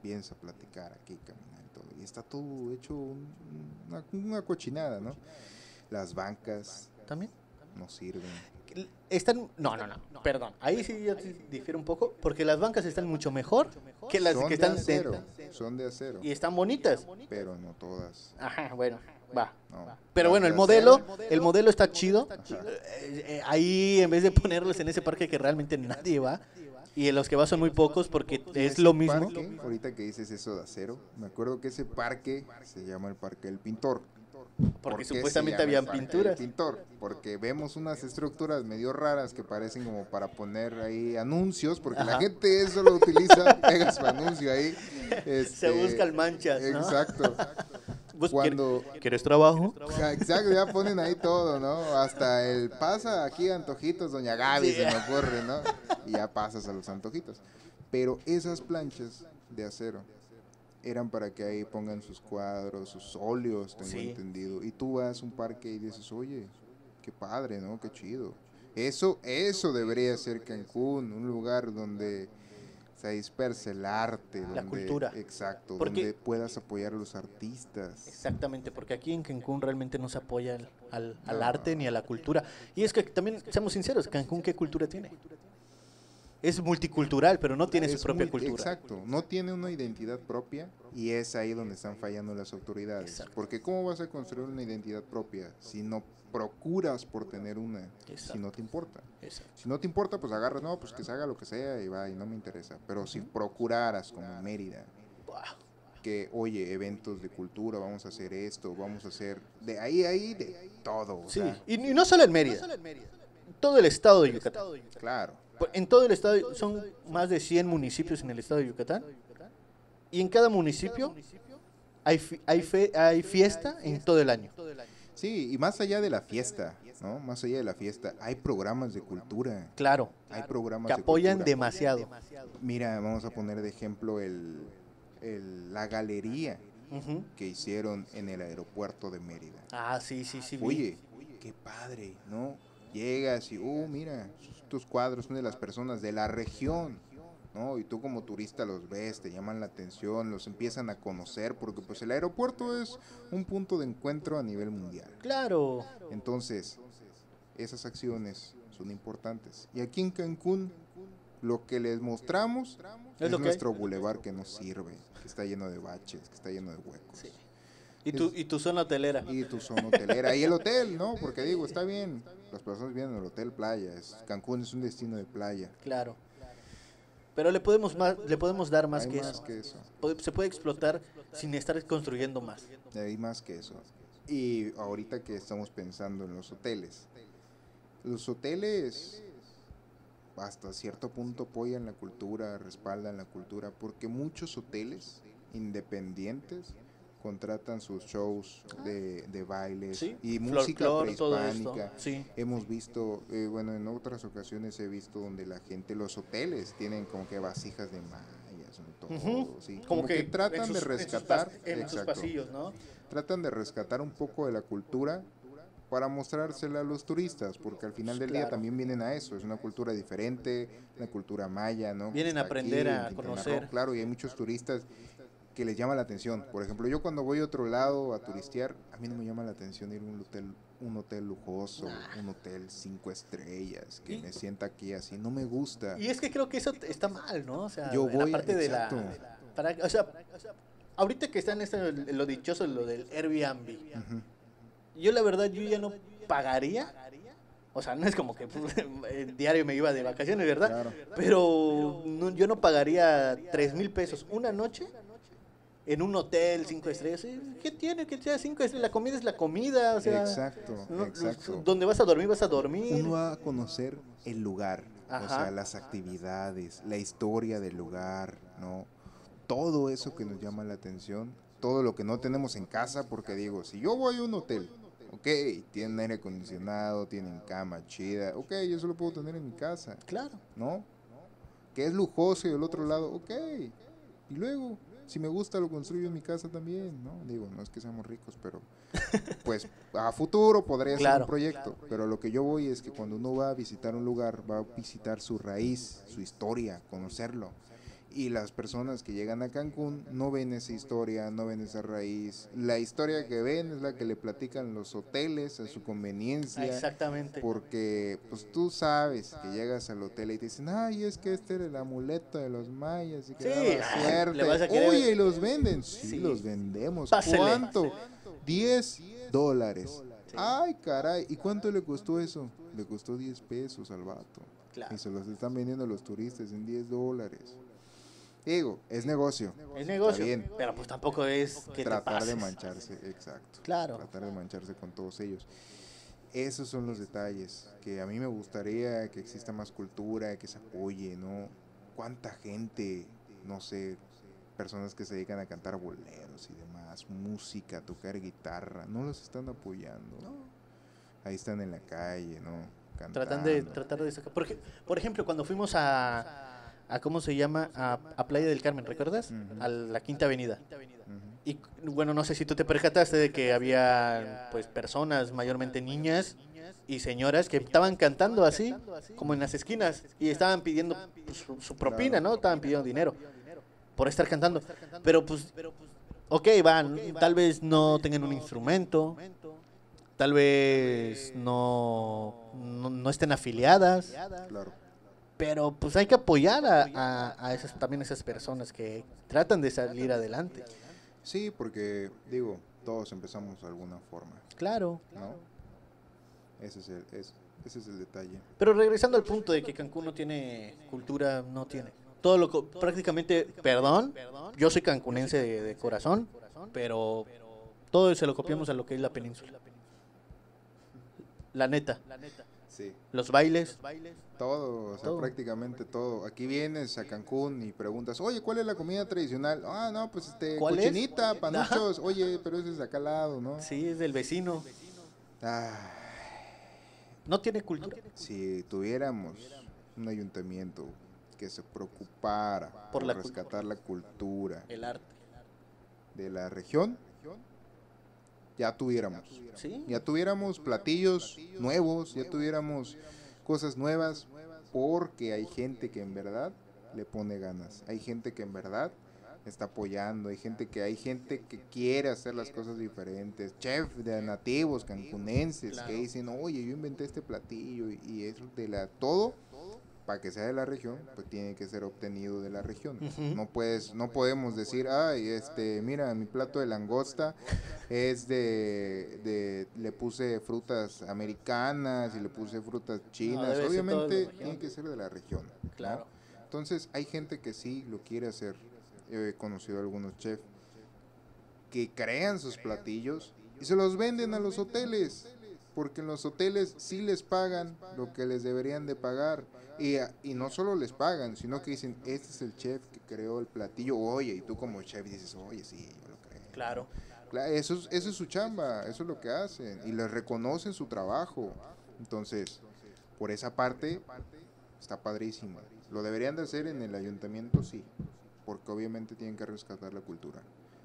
piensa platicar aquí, caminar y todo. Y está todo hecho una, una cochinada, ¿no? Las bancas. También. No sirven. Están, no, no, no, perdón. Ahí sí yo difiero un poco, porque las bancas están mucho mejor que las que están de acero, Son de acero. Y están bonitas. Pero no todas. Ajá, bueno. Va. Pero bueno, el modelo, el modelo está chido. Eh, eh, ahí en vez de ponerlos en ese parque que realmente nadie va, y en los que va son muy pocos porque es lo mismo. ahorita que dices eso de acero, me acuerdo que ese parque se llama el Parque del Pintor. Porque supuestamente habían pinturas. Pintor, porque vemos unas estructuras medio raras que parecen como para poner ahí anuncios, porque la gente eso lo utiliza, pega su anuncio ahí. Se este, buscan manchas. Exacto. Cuando, ¿Quieres trabajo? Exacto, ya ponen ahí todo, ¿no? Hasta el pasa aquí antojitos, doña Gaby, se me ocurre, ¿no? Y ya pasas a los antojitos. Pero esas planchas de acero eran para que ahí pongan sus cuadros, sus óleos, tengo entendido. Y tú vas a un parque y dices, oye, qué padre, ¿no? Qué chido. Eso, eso debería ser Cancún, un lugar donde se disperse el arte, la cultura. Exacto, donde puedas apoyar a los artistas. Exactamente, porque aquí en Cancún realmente no se apoya al, al, arte ni a la cultura. Y es que también, seamos sinceros, Cancún, ¿qué cultura tiene? Es multicultural, pero no tiene su propia cultura. Exacto, no tiene una identidad propia y es ahí donde están fallando las autoridades. Porque ¿cómo vas a construir una identidad propia si no procuras por tener una, si no te importa? Si no te importa, pues agarras, no, pues que se haga lo que sea y va, y no me interesa. Pero si procuraras como en Mérida, que, oye, eventos de cultura, vamos a hacer esto, vamos a hacer, de ahí, ahí, de todo. sí, y, no solo en Mérida, todo el estado de Yucatán. Claro. En todo el estado, son más de 100 municipios en el estado de Yucatán. Y en cada municipio hay, hay, hay fiesta en todo el año. Sí, y más allá de la fiesta, ¿no? Más allá de la fiesta, hay programas de cultura. Claro. Hay programas que apoyan demasiado. Mira, vamos a poner de ejemplo el, la galería que hicieron en el aeropuerto de Mérida. Ah, sí, sí, sí. Oye, qué padre, ¿no? Llegas y, oh, mira, estos cuadros son de las personas de la región, ¿no? Y tú como turista los ves, te llaman la atención, los empiezan a conocer, porque pues el aeropuerto es un punto de encuentro a nivel mundial. Claro. Entonces, esas acciones son importantes. Y aquí en Cancún, lo que les mostramos es, nuestro bulevar que no sirve, que está lleno de baches, que está lleno de huecos. Sí. ¿Y tu, y tu zona hotelera. Y tu zona hotelera. y el hotel, ¿no? Porque digo, está bien. Las personas vienen al hotel playa. Cancún es un destino de playa. Claro. Pero le podemos más, le podemos dar más, que, más que, eso. Se puede explotar sin estar construyendo más. Hay más que eso. Y ahorita que estamos pensando en los hoteles. Los hoteles hasta cierto punto apoyan la cultura, respaldan la cultura, porque muchos hoteles independientes contratan sus shows de, de bailes y música prehispánica. Hemos visto, eh, bueno, en otras ocasiones he visto donde la gente, los hoteles tienen como que vasijas de mayas, todo, como, que, tratan de rescatar, en pasillos, ¿no? Tratan de rescatar un poco de la cultura para mostrársela a los turistas, porque al final del día también vienen a eso, es una cultura diferente, una cultura maya, ¿no? Vienen a aprender a conocer. Claro, y hay muchos turistas que les llama la atención. Por ejemplo, yo cuando voy a otro lado a turistear, a mí no me llama la atención ir a un hotel, un hotel lujoso, un hotel cinco estrellas, que me sienta aquí así, no me gusta. Y es que creo que eso está mal, ¿no? O sea, yo voy, la parte de la... Para, o sea, ahorita que está en este, lo dichoso, lo del Airbnb, yo la verdad, yo ya no pagaría o sea, no es como que el diario me iba de vacaciones, ¿verdad? Pero yo no pagaría tres mil pesos una noche en un hotel cinco estrellas. ¿Qué tiene que sea cinco estrellas? La comida es la comida, o sea. Exacto, exacto. Donde vas a dormir, vas a dormir. Uno va a conocer el lugar, o sea, las actividades, la historia del lugar, ¿no? Todo eso que nos llama la atención, todo lo que no tenemos en casa, porque digo, si yo voy a un hotel, ok, tienen aire acondicionado, tienen cama chida, ok, yo eso lo puedo tener en mi casa. Claro. ¿No? Que es lujoso y del otro lado, ok. Y luego, si me gusta lo construyo en mi casa también, ¿no? Digo, no es que seamos ricos, pero pues a futuro podría ser un proyecto, pero lo que yo voy es que cuando uno va a visitar un lugar, va a visitar su raíz, su historia, conocerlo y las personas que llegan a Cancún no ven esa historia, no ven esa raíz. La historia que ven es la que le platican los hoteles a su conveniencia. Exactamente. Porque pues tú sabes que llegas al hotel y te dicen, ay, es que este era el amuleto de los mayas y que sí, suerte. Oye, y los venden. Sí, los vendemos. ¿Cuánto? 10 dólares. Ay, caray. ¿Y cuánto le costó eso? Le costó 10 pesos al vato. Y se los están vendiendo a los turistas en 10 dólares. Digo, es negocio. Es negocio. Pero pues tampoco es que tratar de mancharse, exacto. Claro. Tratar de mancharse con todos ellos. Esos son los detalles que a mí me gustaría que exista más cultura, que se apoye, ¿no? Cuánta gente, no sé, personas que se dedican a cantar boleros y demás, música, tocar guitarra, no los están apoyando. Ahí están en la calle, ¿no? Cantando. Tratan de tratar de sacar. Por, por ejemplo, cuando fuimos a a cómo se llama a, Playa del Carmen, ¿recuerdas? A la Quinta Avenida. Y bueno, no sé si tú te percataste de que había pues personas, mayormente niñas y señoras que estaban cantando así, como en las esquinas y estaban pidiendo pues, su, propina, ¿no? Estaban pidiendo dinero por estar cantando. Pero pues ok, van, tal vez no tengan un instrumento, tal vez no, no, estén afiliadas. Claro pero pues hay que apoyar a, a, esas también esas personas que tratan de salir adelante. Sí, porque digo, todos empezamos de alguna forma. Claro. ¿No? Ese es el, ese, es el detalle. Pero regresando al punto de que Cancún no tiene cultura, no tiene. Todo lo prácticamente, perdón, yo soy cancunense de, de corazón, pero todo se lo copiamos a lo que es la península. La neta. Sí. Los bailes. Todo, o sea, prácticamente todo. Aquí vienes a Cancún y preguntas, oye, ¿cuál es la comida tradicional? Ah, no, pues este, cochinita, panuchos. Oye, pero ese es de acá al lado, ¿no? Sí, es del vecino. no tiene cultura. Si tuviéramos un ayuntamiento que se preocupara por, rescatar la cultura, el arte de la región, ya tuviéramos. Ya tuviéramos platillos nuevos, ya tuviéramos cosas nuevas, porque hay gente que en verdad le pone ganas. Hay gente que en verdad está apoyando, hay gente que hay gente que quiere hacer las cosas diferentes, chef de nativos cancunenses que dicen, "Oye, yo inventé este platillo" y, es de la todo para que sea de la región, pues tiene que ser obtenido de la región. No puedes, no podemos decir, ay, este, mira, mi plato de langosta es de, de le puse frutas americanas y le puse frutas chinas. Obviamente tiene que ser de la región. Claro. Entonces hay gente que sí lo quiere hacer. he conocido algunos chefs que crean sus platillos y se los venden a los hoteles porque en los hoteles sí les pagan lo que les deberían de pagar y, y, no solo les pagan, sino que dicen, este es el chef que creó el platillo, oye, y tú como chef dices, oye, sí, yo lo creo. Claro. eso, es, eso es su chamba, eso es lo que hacen, y les reconocen su trabajo. Entonces, por esa parte, está padrísimo. Lo deberían de hacer en el ayuntamiento, sí, porque obviamente tienen que rescatar la cultura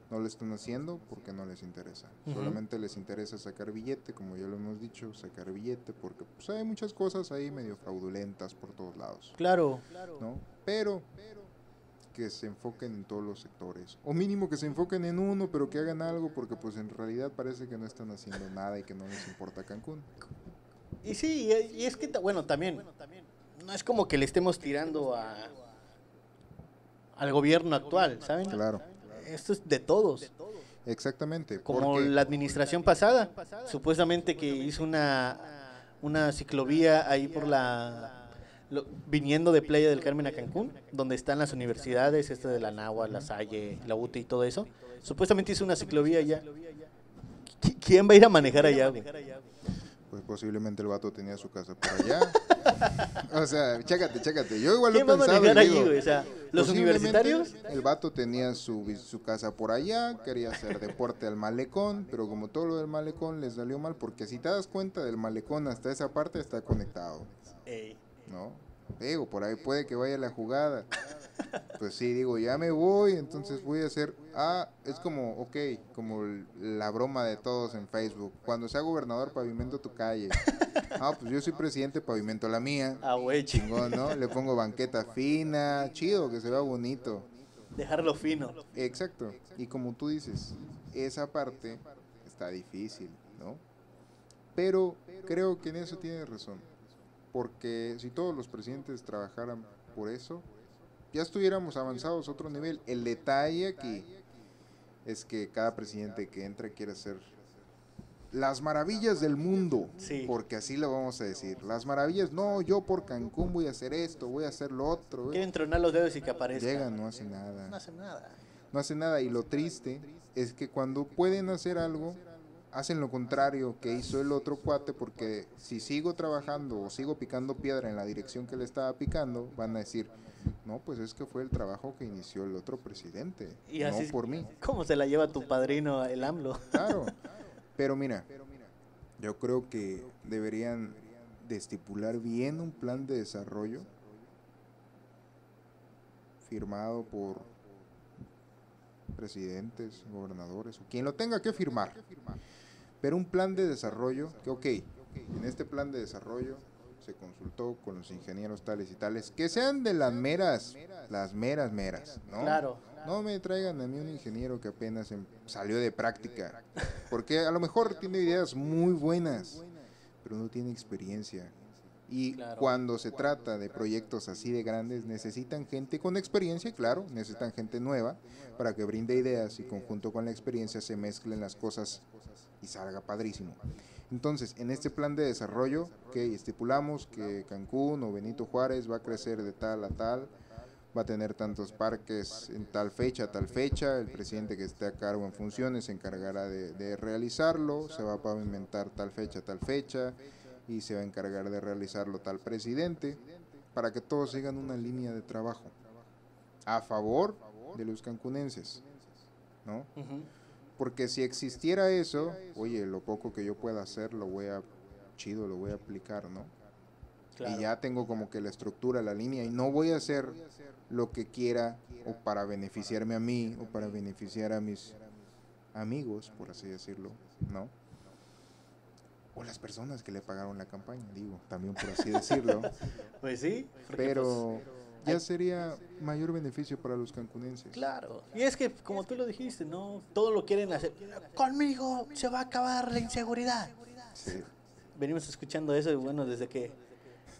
no lo están haciendo porque no les interesa. Solamente les interesa sacar billete, como ya lo hemos dicho, sacar billete, porque pues, hay muchas cosas ahí medio fraudulentas por todos lados. Claro. ¿no? Pero que se enfoquen en todos los sectores. O mínimo que se enfoquen en uno, pero que hagan algo, porque pues en realidad parece que no están haciendo nada y que no les importa Cancún. Y sí, y es que, bueno, también, no es como que le estemos tirando a al gobierno actual, ¿saben? Claro esto es de todos. Exactamente. Como la administración pasada, supuestamente que hizo una, una ciclovía ahí por la viniendo de Playa del Carmen a Cancún, donde están las universidades, esta de la Nahua, la Salle, la UTE y todo eso. Supuestamente hizo una ciclovía allá. ¿Quién va a ir a manejar allá, Pues posiblemente el vato tenía su casa por allá. o sea, chécate, chécate. Yo igual lo pensaba. allí, O sea, ¿los universitarios? El vato tenía su, su casa por allá, quería hacer deporte al malecón, pero como todo lo del malecón les salió mal, porque si te das cuenta del malecón hasta esa parte está conectado. ¿no? Digo, por ahí puede que vaya la jugada. Pues sí, digo, ya me voy, entonces voy a hacer... Ah, es como, ok, como la broma de todos en Facebook. Cuando sea gobernador, pavimento tu calle. Ah, pues yo soy presidente, pavimento la mía. Ah, güey. Chingón, ¿no? Le pongo banqueta fina, chido, que se vea bonito. Dejarlo fino. Exacto. Y como tú dices, esa parte está difícil, ¿no? Pero creo que en eso tienes razón porque si todos los presidentes trabajaran por eso, ya estuviéramos avanzados a otro nivel. El detalle aquí es que cada presidente que entra quiere hacer las maravillas del mundo, porque así lo vamos a decir. Las maravillas, no, yo por Cancún voy a hacer esto, voy a hacer lo otro. Quieren tronar los dedos y que aparezca. Llegan, no hacen nada. No hacen nada. No hacen nada. Y lo triste es que cuando pueden hacer algo, hacen lo contrario que hizo el otro cuate porque si sigo trabajando o sigo picando piedra en la dirección que le estaba picando, van a decir, no, pues es que fue el trabajo que inició el otro presidente, y no por mí. ¿Cómo se la lleva tu padrino el AMLO? Claro, pero mira, yo creo que deberían de estipular bien un plan de desarrollo firmado por presidentes, gobernadores, o quien lo tenga que firmar pero un plan de desarrollo, que ok, en este plan de desarrollo se consultó con los ingenieros tales y tales, que sean de las meras, las meras meras, ¿no? Claro. No me traigan a mí un ingeniero que apenas em, salió de práctica, porque a lo mejor tiene ideas muy buenas, pero no tiene experiencia. Y cuando se trata de proyectos así de grandes, necesitan gente con experiencia, claro, necesitan gente nueva para que brinde ideas y conjunto con la experiencia se mezclen las cosas y salga padrísimo. Entonces, en este plan de desarrollo que estipulamos que Cancún o Benito Juárez va a crecer de tal a tal, va a tener tantos parques en tal fecha, tal fecha, el presidente que esté a cargo en funciones se encargará de, de realizarlo, se va a pavimentar tal fecha, tal fecha, y se va a encargar de realizarlo tal presidente, para que todos sigan una línea de trabajo a favor de los cancunenses, ¿no? Porque si existiera eso, oye, lo poco que yo pueda hacer lo voy a, chido, lo voy a aplicar, ¿no? Y ya tengo como que la estructura, la línea, y no voy a hacer lo que quiera o para beneficiarme a mí o para beneficiar a mis amigos, por así decirlo, ¿no? O las personas que le pagaron la campaña, digo, también por así decirlo. pues sí. Pero... Pues, ya sería mayor beneficio para los cancunenses. Claro. Y es que, como tú lo dijiste, ¿no? Todo lo quieren hacer. Conmigo se va a acabar la inseguridad. Sí. Venimos escuchando eso, y bueno, desde que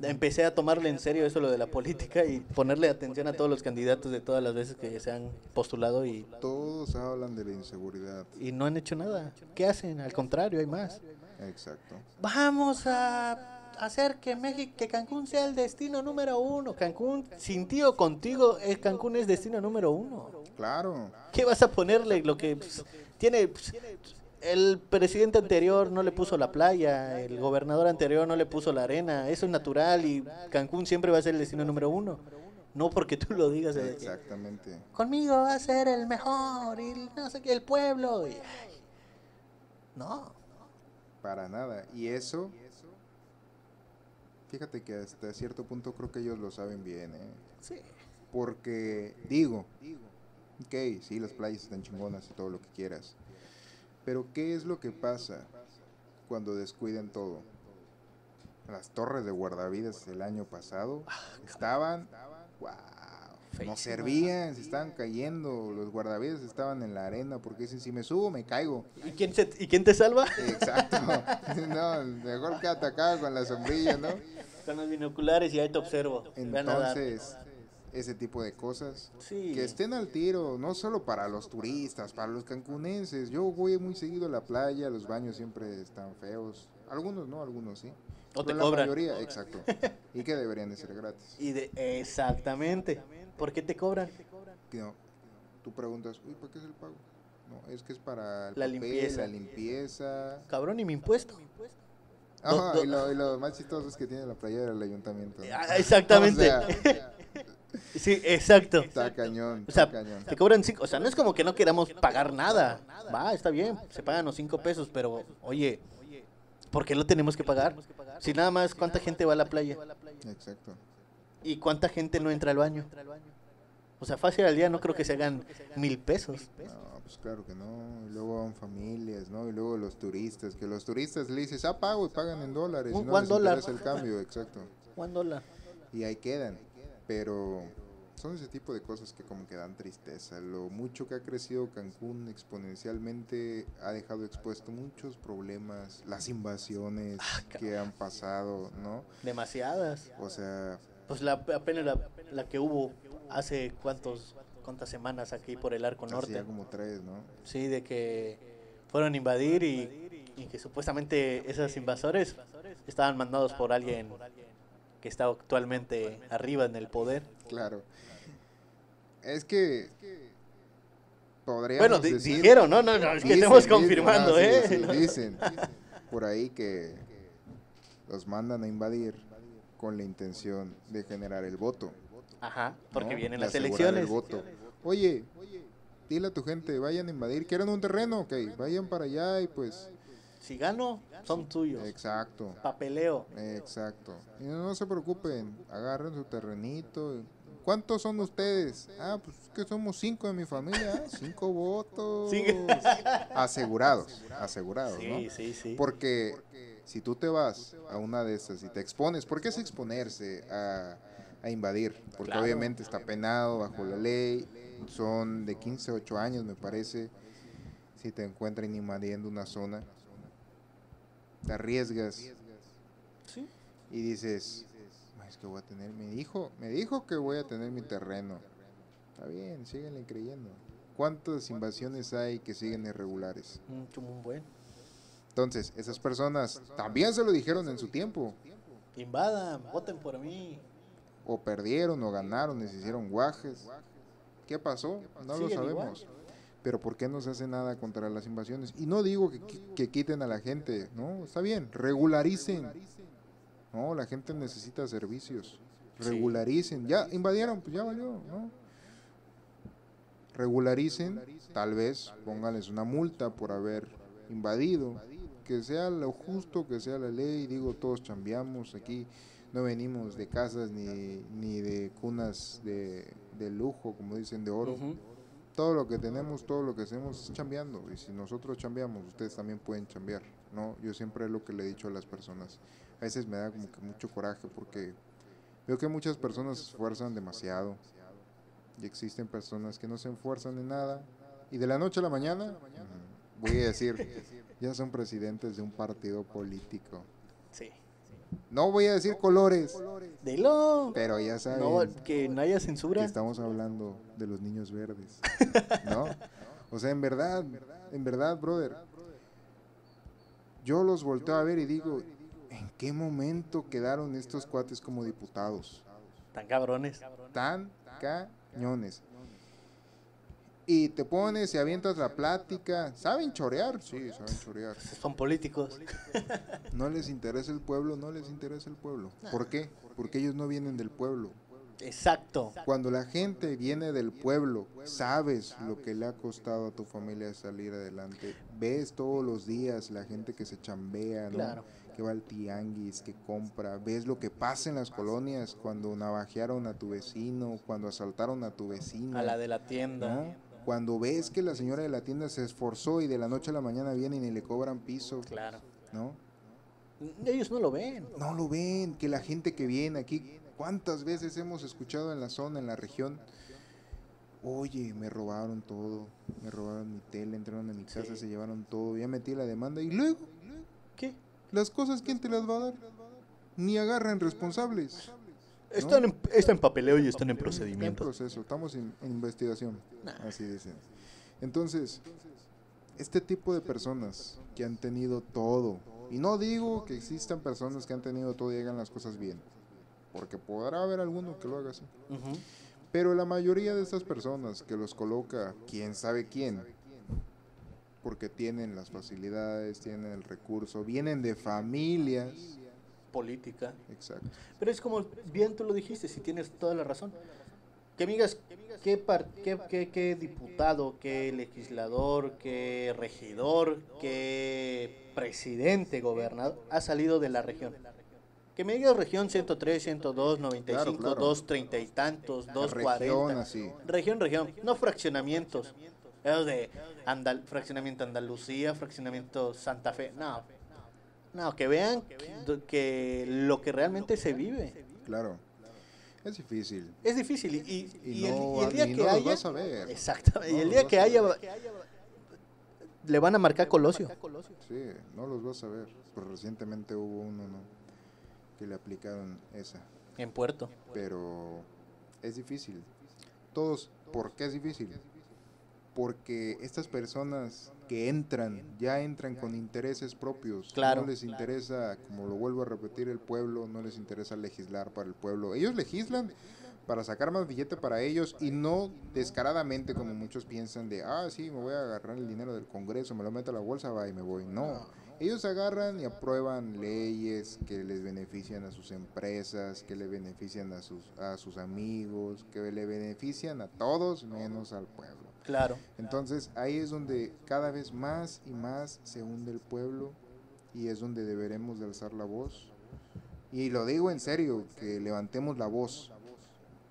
empecé a tomarle en serio eso lo de la política y ponerle atención a todos los candidatos de todas las veces que se han postulado y todos hablan de la inseguridad y no han hecho nada. ¿Qué hacen? Al contrario, hay más. Exacto. Vamos a hacer que México, que Cancún sea el destino número uno. Cancún, sin ti o contigo, el Cancún es destino número uno. Claro. ¿Qué vas a ponerle? Lo que pues, tiene pues, el presidente anterior no le puso la playa, el gobernador anterior no le puso la arena. Eso es natural y Cancún siempre va a ser el destino número uno. No porque tú lo digas. Exactamente. Conmigo va a ser el mejor y no sé qué, el pueblo. no. Para nada. Y eso Fíjate que hasta cierto punto creo que ellos lo saben bien, ¿eh? Sí. Porque, digo, ok, sí, las playas están chingonas y todo lo que quieras. Pero, ¿qué es lo que pasa cuando descuidan todo? Las torres de guardavidas el año pasado ah, estaban, wow, no servían, se estaban cayendo, los guardavidas estaban en la arena porque dicen, si me subo me caigo. ¿Y quién, ¿y quién te salva? Exacto, no, mejor que atacado con la sombrilla, ¿no? Con los binoculares y ahí te observo. Entonces, ese tipo de cosas. Que estén al tiro, no solo para los turistas, para los cancunenses. Yo voy muy seguido a la playa, los baños siempre están feos. Algunos no, algunos sí. O te cobran. La mayoría, exacto. y que deberían de ser gratis. Y de, exactamente. ¿Por qué te cobran? No, tú preguntas, uy, ¿para qué es el pago? No, es que es para la limpieza. La limpieza. Cabrón, ¿y mi impuesto? Ajá, y, lo, más chistoso es que tiene la playa del ayuntamiento. Ah, exactamente. sí, exacto. Está cañón. o sea, cañón. te cobran cinco. O sea, no es como que no queramos pagar nada. Va, está bien, se pagan los cinco pesos, pero oye, ¿por qué lo tenemos que pagar? Si nada más, ¿cuánta gente va a la playa? Exacto. ¿Y cuánta gente no entra al baño? O sea, fácil al día no creo que se hagan mil pesos. No, pues claro que no. Y luego van familias, ¿no? Y luego los turistas, que los turistas le dices, ah, pago y pagan en dólares. Un, no les dólar. el cambio, exacto. Dólar. Y ahí quedan. Pero son ese tipo de cosas que como que dan tristeza. Lo mucho que ha crecido Cancún exponencialmente ha dejado expuesto muchos problemas, las invasiones ah, que han pasado, ¿no? Demasiadas. O sea... Pues la, apenas la, la que hubo hace cuántos cuántas semanas aquí por el Arco Norte. Ya como tres, ¿no? Sí, de que fueron a invadir y, y, que supuestamente esos invasores estaban mandados por alguien que está actualmente arriba en el poder. Claro. Es que podríamos Bueno, dijeron, no, no, no, es que estamos confirmando, ¿eh? dicen por ahí que los mandan a invadir con la intención de generar el voto. Ajá, porque vienen las elecciones. El voto. Oye, dile a tu gente, vayan a invadir, quieren un terreno, ok, vayan para allá y pues... Si gano, son tuyos. Exacto. Papeleo. Exacto. Y no, se preocupen, agarren su terrenito. ¿Cuántos son ustedes? Ah, pues que somos cinco de mi familia. Ah, cinco votos. Asegurados, asegurados, sí, Sí, sí, Porque si tú te vas a una de esas y te expones, ¿por qué es exponerse a a invadir, porque obviamente está penado bajo la ley, son de 15 a 8 años me parece, si te encuentran invadiendo una zona, te arriesgas y dices, es que voy a tener, me dijo, me dijo que voy a tener mi terreno, está bien, síguenle creyendo. ¿Cuántas invasiones hay que siguen irregulares? Un buen. Entonces, esas personas también se lo dijeron en su tiempo. Invadan, voten por mí o perdieron o ganaron se hicieron guajes. ¿Qué pasó? No lo sabemos. Pero ¿por qué no se hace nada contra las invasiones? Y no digo que, quiten a la gente, ¿no? Está bien, regularicen. No, la gente necesita servicios. Regularicen. Ya invadieron, pues ya valió, ¿no? Regularicen, tal vez pónganles una multa por haber invadido. Que sea lo justo, que sea la ley. Digo, todos chambeamos aquí no venimos de casas ni, ni de cunas de, lujo, como dicen, de oro. Todo lo que tenemos, todo lo que hacemos es chambeando. Y si nosotros chambeamos, ustedes también pueden chambear. ¿no? Yo siempre es lo que le he dicho a las personas. A veces me da como que mucho coraje porque veo que muchas personas se esfuerzan demasiado. Y existen personas que no se esfuerzan en nada. Y de la noche a la mañana, voy a decir, ya son presidentes de un partido político. Sí. No voy a decir colores. Dilo. Pero ya saben. No, que no haya censura. Que estamos hablando de los niños verdes. ¿No? O sea, en verdad, en verdad, brother. Yo los volteo a ver y digo, ¿en qué momento quedaron estos cuates como diputados? Tan cabrones. Tan cañones y te pones y avientas la plática. ¿Saben chorear? Sí, saben chorear. Son políticos. No les interesa el pueblo, no les interesa el pueblo. ¿Por qué? Porque ellos no vienen del pueblo. Exacto. Cuando la gente viene del pueblo, sabes lo que le ha costado a tu familia salir adelante. Ves todos los días la gente que se chambea, ¿no? que va al tianguis, que compra. Ves lo que pasa en las colonias cuando navajearon a tu vecino, cuando asaltaron a tu vecino. A la de la tienda cuando ves que la señora de la tienda se esforzó y de la noche a la mañana vienen y le cobran piso. Claro. ¿No? Ellos no lo ven. No lo ven, que la gente que viene aquí, ¿cuántas veces hemos escuchado en la zona, en la región? Oye, me robaron todo, me robaron mi tele, entraron a mi casa, se llevaron todo, ya metí la demanda y luego, ¿qué? Las cosas, ¿quién te las va a dar? Ni agarran responsables. Están en, está en papeleo y están en procedimiento. en proceso, estamos en, investigación, así dicen. Entonces, este tipo de personas que han tenido todo, Y no digo que existan personas que han tenido todo y hagan las cosas bien, porque podrá haber alguno que lo haga así. Pero la mayoría de estas personas que los coloca, quién sabe quién, porque tienen las facilidades, tienen el recurso, vienen de familias. Política. Exacto. Pero es como bien tú lo dijiste, si tienes toda la razón. Que amigas, ¿qué, qué, qué, diputado, qué legislador, qué regidor, qué presidente, gobernador ha salido de la región? Que me digas región 103, 102, 95, 230 y tantos, 240. Región, así. Región, región. No fraccionamientos. De Andal fraccionamiento Andalucía, fraccionamiento Santa Fe. No. No, que vean que lo que realmente se vive. Claro. Es difícil. Es difícil y, y, el, día que haya... Exactamente. y el día que haya... Le van a marcar Colosio. Sí, no los vas a ver. Pues recientemente hubo uno ¿no? que le aplicaron esa. En Puerto. Pero es difícil. Todos, ¿por qué es difícil? Porque estas personas que entran, ya entran con intereses propios. Claro. No les interesa, como lo vuelvo a repetir, el pueblo, no les interesa legislar para el pueblo. Ellos legislan para sacar más billete para ellos y no descaradamente como muchos piensan de, ah, sí, me voy a agarrar el dinero del Congreso, me lo meto a la bolsa, va y me voy. No, ellos agarran y aprueban leyes que les benefician a sus empresas, que le benefician a sus, a sus amigos, que le benefician a todos menos al pueblo. Claro. Entonces ahí es donde cada vez más y más se hunde el pueblo y es donde deberemos de alzar la voz. Y lo digo en serio, que levantemos la voz,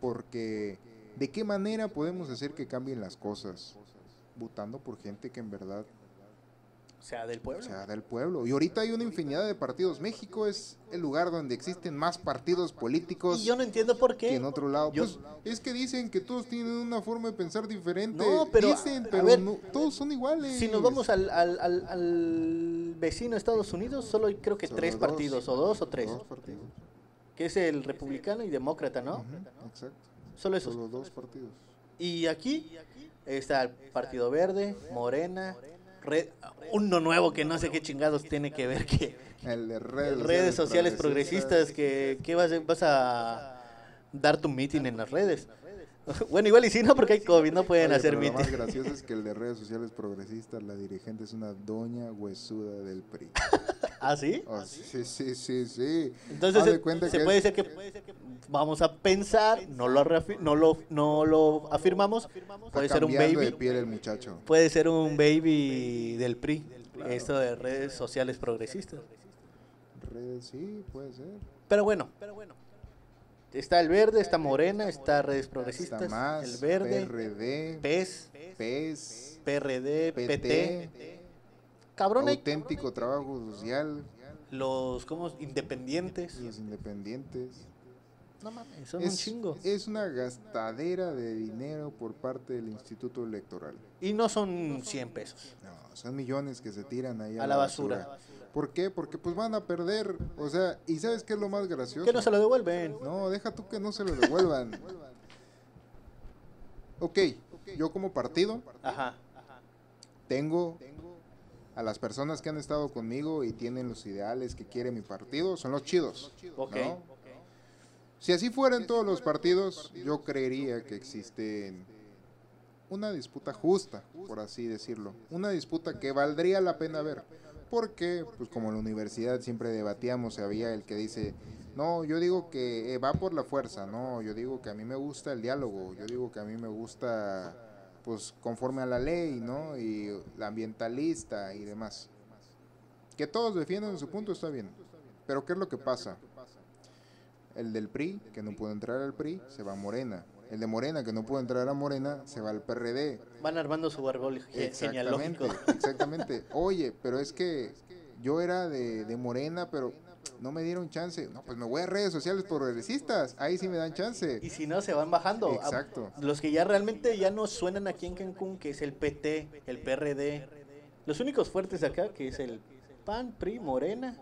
porque ¿de qué manera podemos hacer que cambien las cosas? Votando por gente que en verdad sea del pueblo. Sea del pueblo. Y ahorita hay una infinidad de partidos. México es el lugar donde existen más partidos políticos. Y yo no entiendo por qué. Que en otro lado. Pues, es que dicen que todos tienen una forma de pensar diferente. No, pero. Dicen, pero todos son iguales. Si nos vamos al, al, al, vecino Estados Unidos, solo hay creo que tres partidos, o dos o tres. Dos partidos. Que es el republicano y demócrata, ¿no? exacto. Solo esos. Solo dos partidos. Y aquí está el Partido Verde, Morena, uno nuevo que no sé qué chingados tiene que ver que el de redes, redes sociales progresistas, que, vas, a, vas a dar tu meeting en las redes. Bueno, igual y si no, porque hay COVID, no pueden hacer meeting. Lo más gracioso es que el de redes sociales progresistas, la dirigente es una doña huesuda del PRI. ¿Ah, sí? Oh, sí, sí, sí, sí. Entonces, se, puede, ser que vamos a pensar, no lo, no lo, no lo afirmamos, puede ser un baby. piel el muchacho. Puede ser un baby del PRI, esto de redes sociales progresistas. Redes, sí, puede ser. Pero bueno, pero bueno. Está el verde, está morena, está redes progresistas, el verde, PRD, PES, PES, PRD, PT, Cabrón, auténtico trabajo social. Los como independientes. Los independientes. No mames, son es, un chingo. Es una gastadera de dinero por parte del Instituto Electoral. Y no son 100 pesos. No, son millones que se tiran ahí a, la basura. ¿Por qué? Porque pues van a perder, o sea, ¿y sabes qué es lo más gracioso? Que no se lo devuelven. No, deja tú que no se lo devuelvan. ok, yo como partido tengo a las personas que han estado conmigo y tienen los ideales que quiere mi partido, son los chidos. Ok. Si así fueran todos los partidos, yo creería que existe una disputa justa, por así decirlo. Una disputa que valdría la pena ver. Porque, pues como en la universidad siempre debatíamos, había el que dice, no, yo digo que eh, va por la fuerza, no, yo digo que a mí me gusta el diálogo, yo digo que a mí me gusta, pues conforme a la ley, ¿no? Y la ambientalista y demás. Que todos defiendan su punto está bien. Pero ¿qué es lo que pasa? El del PRI, que no puede entrar al PRI, se va a Morena. El de Morena, que no puede entrar a Morena, se va al PRD. Van armando su árbol exactamente, exactamente. Oye, pero es que yo era de, Morena, pero no me dieron chance. No, pues me voy a redes sociales progresistas. Ahí sí me dan chance. Y si no, se van bajando. Exacto. Los que ya realmente ya no suenan aquí en Cancún, que es el PT, el PRD. Los únicos fuertes acá, que es el PAN, PRI, Morena.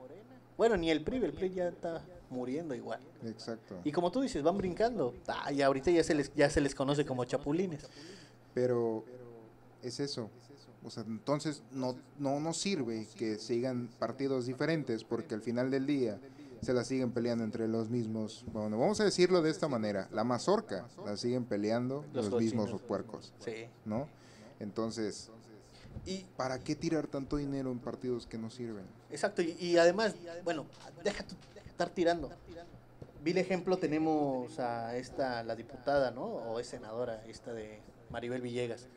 Bueno, ni el PRI, el PRI ya está muriendo igual. Exacto. Y como tú dices, van brincando. Ah, y ahorita ya se les, ya se les conoce como chapulines. Pero es eso. O sea, entonces no, no nos sirve que sigan partidos diferentes porque al final del día se la siguen peleando entre los mismos. Bueno, vamos a decirlo de esta manera, la mazorca la siguen peleando los, mismos puercos. Sí. ¿No? Entonces, ¿y para qué tirar tanto dinero en partidos que no sirven? Exacto, y, además, bueno, deja estar tirando. Vil ejemplo tenemos a esta, la diputada, ¿no? O es senadora, esta de Maribel Villegas.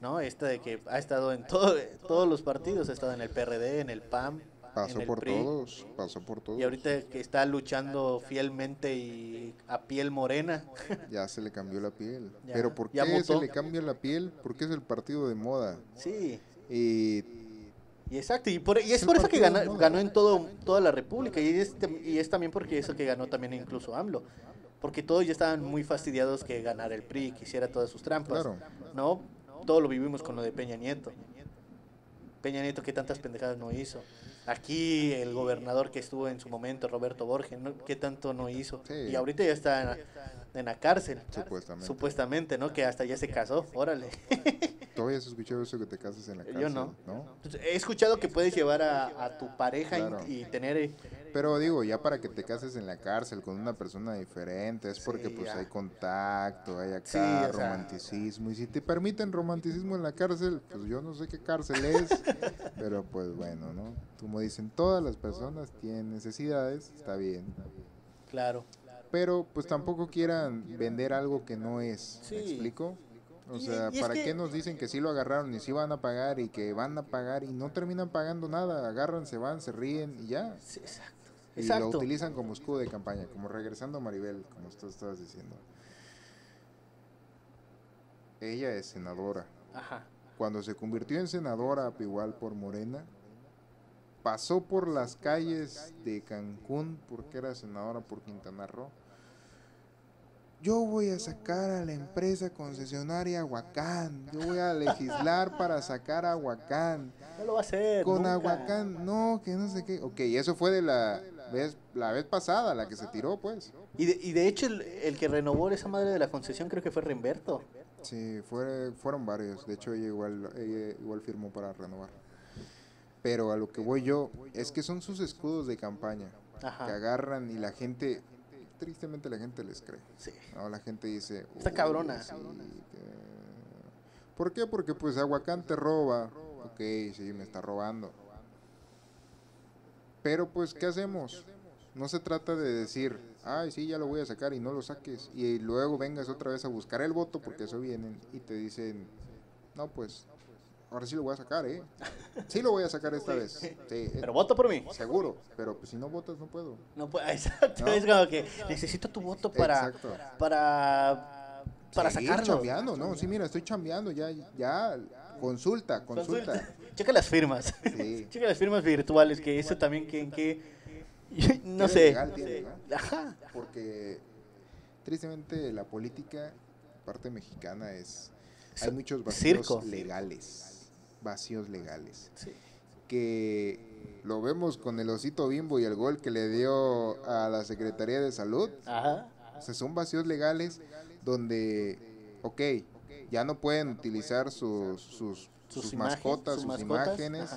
¿No? Esta de que ha estado en todo, todos los partidos, ha estado en el PRD, en el PAM. Pasó por todos, pasó por todos. Y ahorita que está luchando fielmente y a piel morena. Ya se le cambió la piel. Pero ¿por qué se le cambia la piel? Porque es el partido de moda. Sí. Y, y exacto, y, por, y es, por eso que ganó, ganó en todo, toda la República. Y es, y es también porque eso que ganó también incluso AMLO porque todos ya estaban muy fastidiados que ganara el PRI, que hiciera todas sus trampas, claro. ¿no? Todo lo vivimos con lo de Peña Nieto. Peña Nieto que tantas pendejadas no hizo. Aquí el gobernador que estuvo en su momento, Roberto Borges, ¿qué tanto no hizo? Y ahorita ya está en, la cárcel. Supuestamente. Supuestamente, ¿no? Que hasta ya se casó, órale. ¿Todavía has escuchado eso que te casas en la cárcel? Yo no. Pues, he escuchado que puedes llevar a, tu pareja y, tener... Pero digo, ya para que te cases en la cárcel con una persona diferente, es porque pues hay contacto, hay acá romanticismo. Y si te permiten romanticismo en la cárcel, pues yo no sé qué cárcel es, pero pues bueno, ¿no? Como dicen, todas las personas tienen necesidades, está bien. Claro. Pero pues tampoco quieran vender algo que no es, ¿me explico? O sea, ¿para qué nos dicen que sí lo agarraron y sí van a pagar y que van a pagar y no terminan pagando nada? Agarran, se van, se ríen y ya. exacto. Y lo utilizan como escudo de campaña, como regresando a Maribel, como tú estabas diciendo. Ella es senadora. Ajá. Cuando se convirtió en senadora, igual por Morena, pasó por las calles de Cancún porque era senadora por Quintana Roo yo voy a sacar a la empresa concesionaria Aguacán, yo voy a legislar para sacar a Aguacán. No lo va a hacer. Con Aguacán, no, que no sé qué. Ok, eso fue de la vez, la vez pasada, la que se tiró, pues. Y de, y de hecho, el, que renovó esa madre de la concesión creo que fue Remberto. Sí, fue, fueron varios. De hecho, ella igual, ella igual firmó para renovar. Pero a lo que voy yo, es que son sus escudos de campaña. Que agarran y la gente, tristemente la gente les cree. Sí. La gente dice... Está cabrona. ¿Por qué? Porque pues Aguacán te roba. Ok, sí, me está robando. Pero pues, ¿qué hacemos? No se trata de decir, ay, sí, ya lo voy a sacar y no lo saques. Y luego vengas otra vez a buscar el voto, porque eso vienen y te dicen, no, pues ahora sí lo voy a sacar, ¿eh? Sí lo voy a sacar esta vez. Eh, pero voto por mí. Seguro, pero pues si no votas no puedo. No puedo, exacto. Es como que necesito tu voto para para para sacarlo. chambeando, no, sí, mira, estoy chambeando, ya ya consulta, consulta. Checa las firmas. Sí. Checa las firmas virtuales, que eso también que qué no sé. Ajá. Porque tristemente la política parte mexicana es hay muchos vacíos legales vacíos legales. Que lo vemos con el osito bimbo y el gol que le dio a la Secretaría de Salud. O sea, son vacíos legales donde, ok, ya no pueden utilizar sus, sus, sus, mascotas, sus, imágenes.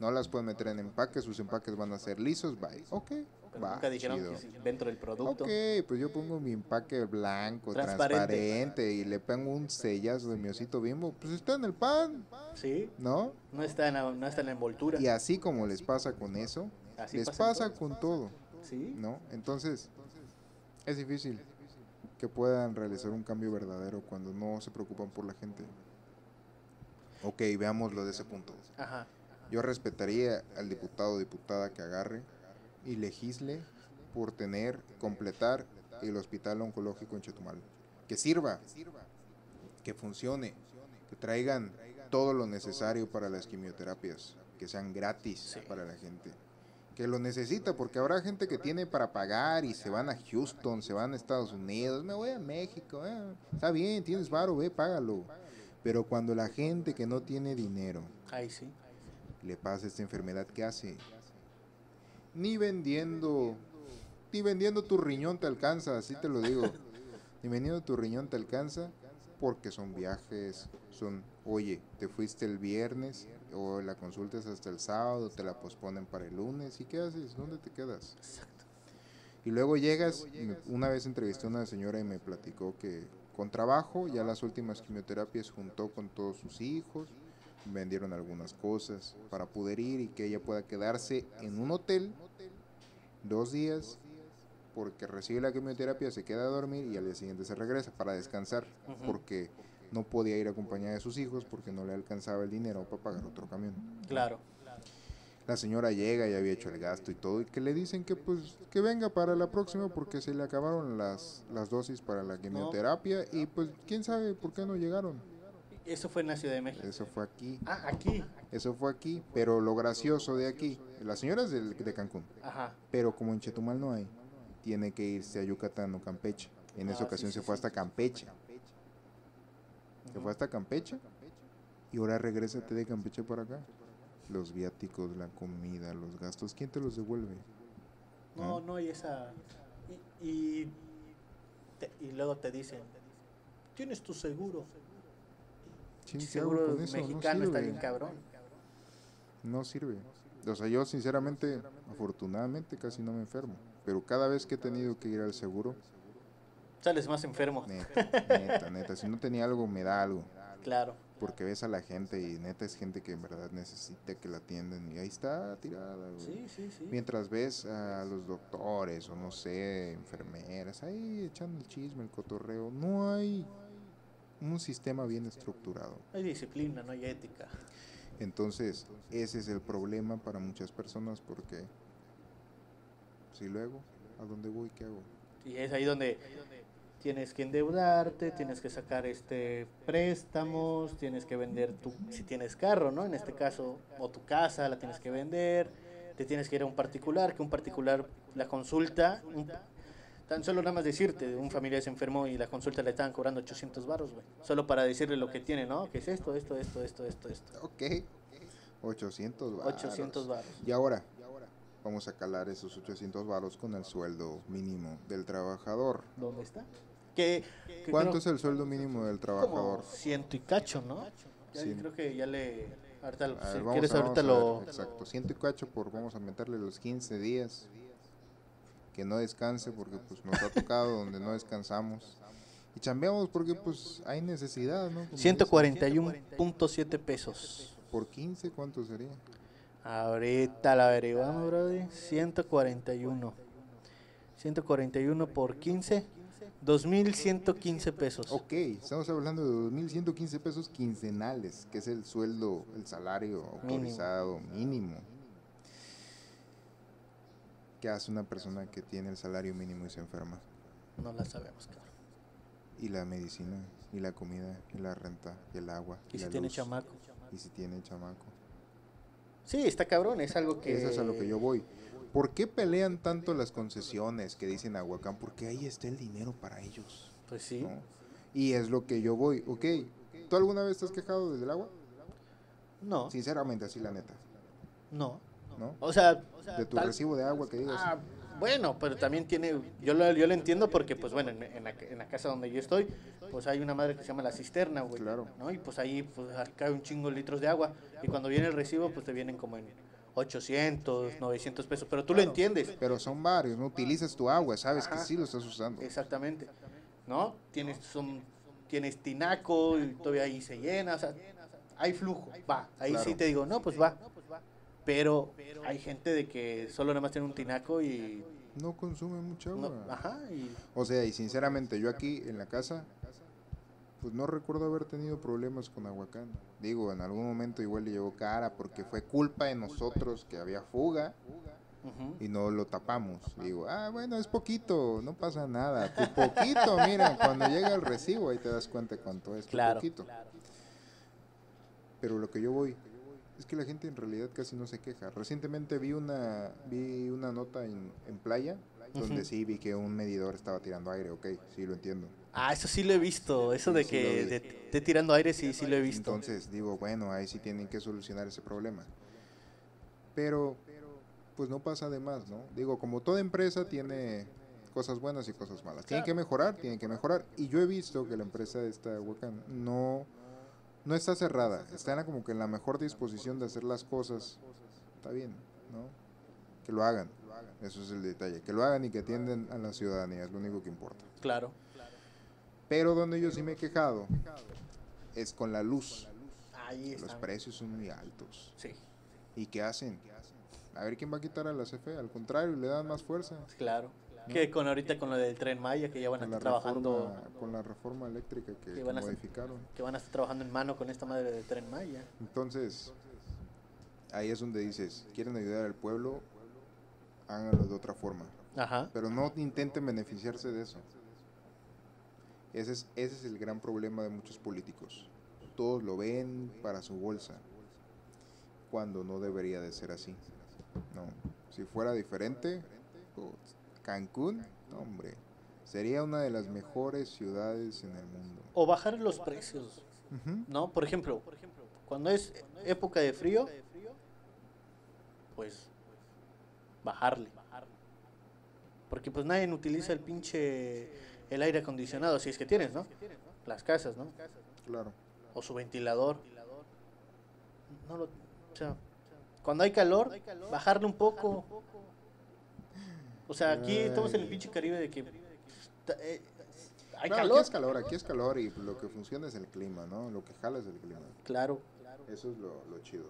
No las pueden meter en empaques, sus empaques van a ser lisos, bye. Ok, nunca dijeron que dentro del producto. Ok, pues yo pongo mi empaque blanco, transparente. y le pongo un sellazo de mi osito bimbo. Pues está en el pan. Sí. ¿No? No está en la, no está en la envoltura. Y así como les pasa con eso, les pasa, con todo. Sí. ¿No? Entonces, es difícil que puedan realizar un cambio verdadero cuando no se preocupan por la gente. Ok, veámoslo de ese punto. Ajá. Yo respetaría al diputado o diputada que agarre y legisle por tener, completar el hospital oncológico en Chetumal. Que sirva, que funcione, que traigan todo lo necesario para las quimioterapias, que sean gratis para la gente. Que lo necesita, porque habrá gente que tiene para pagar y se van a Houston, se van a Estados Unidos, me voy a México, eh, está bien, tienes varo, ve, págalo. Pero cuando la gente que no tiene dinero sí. le pasa esta enfermedad, ¿qué hace? ni vendiendo, ni vendiendo tu riñón te alcanza, así te lo digo. ni vendiendo tu riñón te alcanza porque son viajes, son, oye, te fuiste el viernes o la consulta es hasta el sábado, te la posponen para el lunes, ¿y qué haces? ¿Dónde te quedas? Exacto. Y luego llegas, una vez entrevisté a una señora y me platicó que con trabajo, ya las últimas quimioterapias juntó con todos sus hijos, vendieron algunas cosas para poder ir y que ella pueda quedarse en un hotel dos días porque recibe la quimioterapia, se queda a dormir y al día siguiente se regresa para descansar porque no podía ir acompañada de sus hijos porque no le alcanzaba el dinero para pagar otro camión. Claro. La señora llega y había hecho el gasto y todo y que le dicen que pues que venga para la próxima porque se le acabaron las, las dosis para la quimioterapia y pues quién sabe por qué no llegaron. Eso fue en la Ciudad de México. Eso fue aquí. Ah, aquí. Eso fue aquí, pero lo gracioso de aquí, la señora es de, de Cancún. Ajá. Pero como en Chetumal no hay, tiene que irse a Yucatán o Campeche. En esa ah, ocasión se fue hasta Campeche. Se fue hasta Campeche y ahora regrésate de Campeche para acá. Los viáticos, la comida, los gastos, ¿quién te los devuelve? No, ¿Ah? no hay esa... Y, y, luego te dicen, tienes tu seguro. seguro mexicano está bien cabrón. No sirve. O sea, yo sinceramente, afortunadamente casi no me enfermo, pero cada vez que he tenido que ir al seguro... Sales más enfermo. Neta, neta, neta. Si no tenía algo, me da algo. Claro. Porque ves a la gente y neta es gente que en verdad necesita que la atiendan y ahí está tirada. Sí, sí, sí. Mientras ves a los doctores o no sé, enfermeras, ahí echando el chisme, el cotorreo, no hay un sistema bien estructurado. Hay disciplina, no hay ética. Entonces, ese es el problema para muchas personas porque si luego, ¿a dónde voy? ¿Qué hago? Y es ahí donde tienes que endeudarte, tienes que sacar este préstamos, tienes que vender tu, si tienes carro, ¿no? En este caso, o tu casa la tienes que vender, te tienes que ir a un particular, que un particular la consulta, Tan solo nada más decirte, un familiar se enfermó y la consulta le estaban cobrando 800 baros, güey. Solo para decirle lo que tiene, ¿no? Que es esto, esto, esto, esto, esto, esto. Ok. 800 baros. 800 baros. Y ahora, vamos a calar esos 800 baros con el sueldo mínimo del trabajador. ¿Dónde está? ¿Qué, cuánto es el sueldo mínimo del trabajador? Como ciento y cacho, ¿no? Ya, Creo que ya le... Ahorita, si quieres, ahorita lo... exacto, ciento y cacho por, vamos a meterle los 15 días que no descanse porque pues nos ha tocado donde no descansamos. Y chambeamos porque pues hay necesidad, ¿no? 141.7 pesos. ¿Por 15 cuánto sería? Ahorita la averiguamos, brother. 141. 141 por 15. 2.115 pesos. Ok, estamos hablando de 2.115 pesos quincenales, que es el sueldo, el salario autorizado mínimo. ¿Qué hace una persona que tiene el salario mínimo y se enferma? No la sabemos, claro. Y la medicina, y la comida, y la renta, y el agua. Y, si tiene chamaco. Y si tiene chamaco. Sí, está cabrón, es algo que... Eso es a lo que yo voy. ¿Por qué pelean tanto las concesiones que dicen Aguacán? Porque ahí está el dinero para ellos. Pues sí. Y es lo que yo voy. Ok, ¿tú alguna vez te has quejado desde el agua? No. Sinceramente, así la neta. No. ¿no? O sea, de tu recibo de agua que digas. Ah, bueno, pero también tiene, yo lo, yo lo entiendo porque, pues bueno, en, la, en, la, casa donde yo estoy, pues hay una madre que se llama la cisterna, güey. Claro. ¿no? Y pues ahí pues, cae un chingo de litros de agua. Y cuando viene el recibo, pues te vienen como en 800, 900 pesos. Pero tú lo entiendes. Pero son varios, ¿no? Utilizas tu agua, sabes que sí lo estás usando. Exactamente. ¿No? Tienes, son, tienes tinaco y todavía ahí se llena, o sea, hay flujo, va. Ahí sí te digo, no, pues va. Pero hay gente de que solo nada más tiene un tinaco y... No consume mucha agua. ajá. O sea, y sinceramente yo aquí en la casa, pues no recuerdo haber tenido problemas con Aguacán. Digo, en algún momento igual le llevó cara porque fue culpa de nosotros que había fuga y no lo tapamos. Digo, ah, bueno, es poquito, no pasa nada. Tu poquito, mira, cuando llega el recibo ahí te das cuenta cuánto es. Claro. Poquito. Pero lo que yo voy, es que la gente en realidad casi no se queja. Recientemente vi una vi una nota en, en playa donde sí vi que un medidor estaba tirando aire, ok, sí lo entiendo. Ah, eso sí lo he visto, eso de que de, tirando aire sí, sí lo he visto. Entonces digo, bueno, ahí sí tienen que solucionar ese problema. Pero, pues no pasa de más, ¿no? Digo, como toda empresa tiene cosas buenas y cosas malas. Tienen que mejorar, tienen que mejorar. Y yo he visto que la empresa de esta Huacan no, no está cerrada, está como que en la mejor disposición de hacer las cosas. Está bien, ¿no? Que lo hagan. Eso es el detalle. Que lo hagan y que atienden a la ciudadanía, es lo único que importa. Claro. Pero donde yo sí me he quejado es con la luz. Ahí Los precios son muy altos. Sí. ¿Y qué hacen? A ver quién va a quitar a la CFE. Al contrario, le dan más fuerza. Claro. Que con ahorita con lo del tren Maya, que ya van a estar trabajando. con la reforma eléctrica que, modificaron. que van a estar trabajando en mano con esta madre del tren Maya. Entonces, ahí es donde dices: quieren ayudar al pueblo, háganlo de otra forma. Ajá. Pero no intenten beneficiarse de eso. Ese es, ese es el gran problema de muchos políticos. Todos lo ven para su bolsa, cuando no debería de ser así. No, si fuera diferente, pues, Cancún, hombre, sería una de las mejores ciudades en el mundo. O bajar los precios, ¿no? Por ejemplo, cuando es época de frío, pues bajarle. Porque pues nadie utiliza el pinche el aire acondicionado, si es que tienes, ¿no? Las casas, ¿no? Claro. O su ventilador. No lo, o sea, cuando hay calor, bajarle un poco. O sea, aquí estamos en el pinche Caribe de que eh, hay calor. Aquí es calor, aquí es calor y lo que funciona es el clima, ¿no? Lo que jala es el clima. Claro. Eso es lo, lo chido.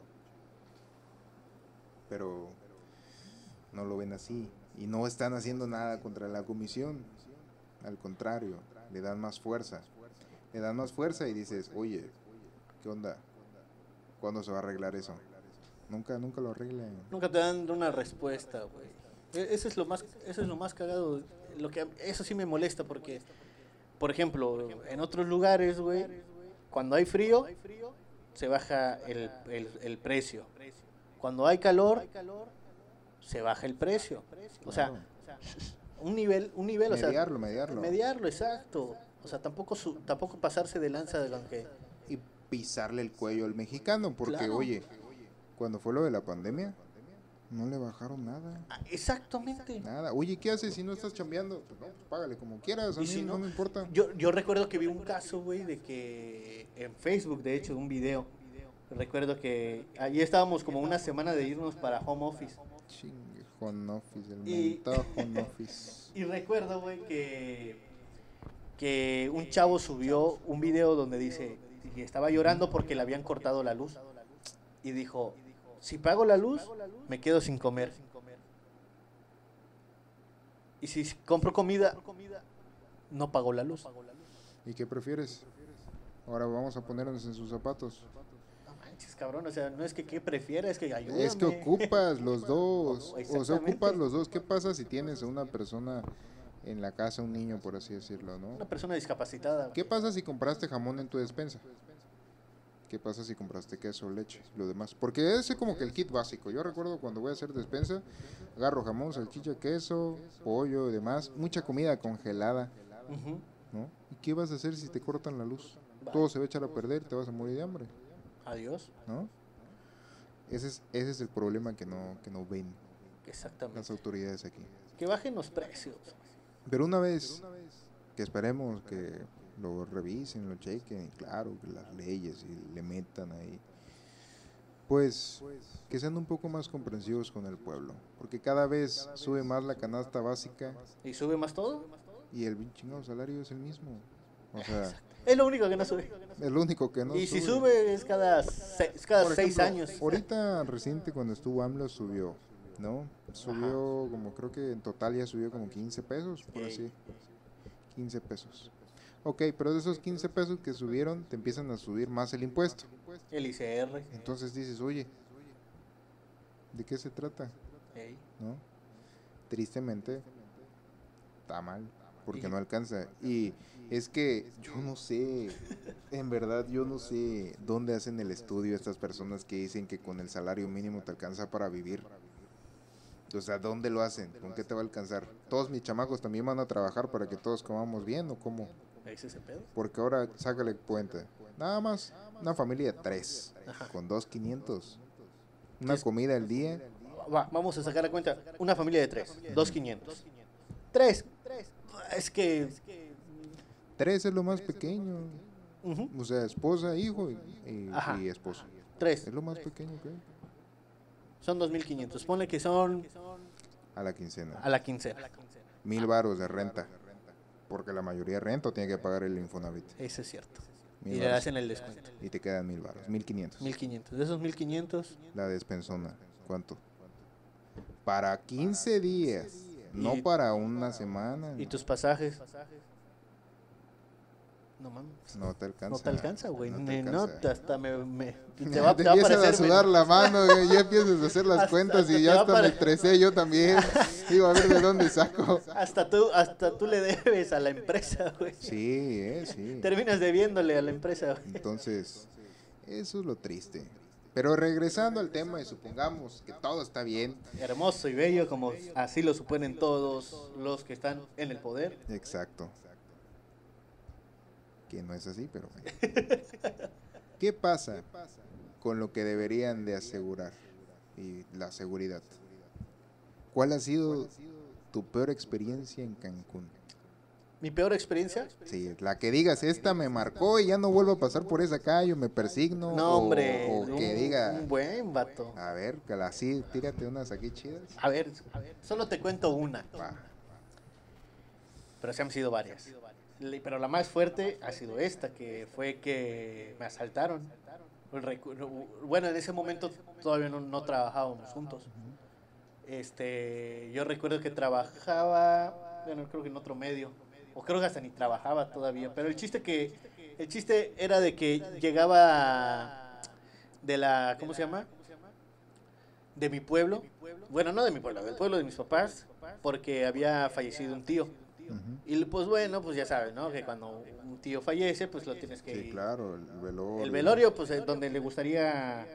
Pero no lo ven así y no están haciendo nada contra la comisión. Al contrario, le dan más fuerza. Le dan más fuerza y dices, oye, ¿qué onda? ¿Cuándo se va a arreglar eso? Nunca, nunca lo arreglan. Nunca te dan una respuesta, güey. E, eso es lo más, eso es lo más cagado. Lo que, eso sí me molesta porque, por ejemplo, en otros lugares, güey, cuando hay frío, se baja el, el, precio. Cuando hay calor, se baja el precio. O sea, un nivel, un nivel, mediarlo, o sea, mediarlo. Mediarlo, exacto. O sea, tampoco su, tampoco pasarse de lanza de lo que y pisarle el cuello al mexicano, porque oye, cuando fue lo de la pandemia, no le bajaron nada. Ah, exactamente. Nada. Oye, ¿qué haces si no estás chambeando? Pues no, pues págale como quieras, a mí no, me importa. Yo, yo recuerdo que vi un caso, güey, de que en Facebook, de hecho, un video. Recuerdo que allí estábamos como una semana de irnos para home office. Home Office, el y, Home Office. y recuerdo, güey, que, que un chavo subió un video donde dice que estaba llorando porque le habían cortado la luz. Y dijo, si pago la luz, me quedo sin comer. Y si compro comida, no pago la luz. ¿Y qué prefieres? Ahora vamos a ponernos en sus zapatos cabrón. O sea, no es que qué prefieres, es que ayúdame. Es que ocupas los dos. o sea, ocupas los dos. ¿Qué pasa si tienes una persona en la casa, un niño, por así decirlo, no? Una persona discapacitada. ¿Qué pasa si compraste jamón en tu despensa? ¿Qué pasa si compraste queso, leche, lo demás? Porque ese es como que el kit básico. Yo recuerdo cuando voy a hacer despensa, agarro jamón, salchicha, queso, pollo y demás, mucha comida congelada. ¿no? ¿Y qué vas a hacer si te cortan la luz? Todo se va a echar a perder, te vas a morir de hambre. Adiós. ¿No? Ese es, ese es el problema que no, que no ven Exactamente. las autoridades aquí. Que bajen los precios. Pero una vez que esperemos que lo revisen, lo chequen, claro, que las leyes y le metan ahí, pues que sean un poco más comprensivos con el pueblo, porque cada vez sube más la canasta básica. ¿Y sube más todo? Y el chingado salario es el mismo. O sea, es lo único que no sube. El único que no y si sube es cada, cada seis años. Ahorita reciente cuando estuvo AMLO subió, ¿no? Subió como creo que en total ya subió como 15 pesos, por así. 15 pesos. Ok, pero de esos 15 pesos que subieron, te empiezan a subir más el impuesto. El ICR. Entonces dices, oye, ¿de qué se trata? ¿No? Tristemente, está mal porque no alcanza. Y es que yo no sé, en verdad yo no sé dónde hacen el estudio estas personas que dicen que con el salario mínimo te alcanza para vivir. O sea, ¿dónde lo hacen? ¿Con qué te va a alcanzar? ¿Todos mis chamacos también van a trabajar para que todos comamos bien o cómo? Ese pedo? Porque ahora sácale cuenta. Nada más una familia de tres, con dos quinientos. Una comida al día. vamos a sacar la cuenta. Una familia de tres, dos quinientos. Tres, Es que... Tres es lo más pequeño. O sea, esposa, hijo y, y esposo. Tres. Es lo más pequeño que hay. Son 2.500. Ponle que son... A la quincena. A la quincena. Mil varos de renta. Porque la mayoría renta o tiene que pagar el Infonavit. Eso es cierto. y le hacen el descuento. Y te quedan mil baros, mil quinientos. Mil quinientos. De esos mil quinientos. La despensona, ¿cuánto? Para 15 días, no para una semana. ¿Y tus pasajes? No mames. No te alcanza. No te alcanza, güey. No, te no hasta me, me te va, te va a parecer, a sudar la mano, güey. Ya empiezas a hacer las cuentas y ya hasta me estresé yo también. Digo, a ver de dónde saco. Hasta tú, hasta tú le debes a la empresa, güey. Sí, eh, sí. Terminas debiéndole a la empresa, güey. Entonces, eso es lo triste. Pero regresando al tema y supongamos que todo está bien. Hermoso y bello, como así lo suponen todos los que están en el poder. Exacto que no es así, pero... ¿Qué pasa con lo que deberían de asegurar y la seguridad? ¿Cuál ha sido tu peor experiencia en Cancún? ¿Mi peor experiencia? Sí, la que digas, esta me marcó y ya no vuelvo a pasar por esa calle me persigno. No, hombre. O, que diga. Un buen vato. A ver, que así, tírate unas aquí chidas. A ver, solo te cuento una. Pero se han sido varias pero la más fuerte ha sido esta, que fue que me asaltaron. Bueno, en ese momento todavía no, trabajábamos juntos. Este, yo recuerdo que trabajaba, bueno, creo que en otro medio, o creo que hasta ni trabajaba todavía, pero el chiste que el chiste era de que llegaba de la ¿cómo se llama? de mi pueblo. Bueno, no de mi pueblo, del pueblo de mis papás, porque había fallecido un tío. Y pues bueno, pues ya sabes, ¿no? Que cuando un tío fallece, pues lo tienes que... Sí, claro, el velorio. El velorio, pues es donde le gustaría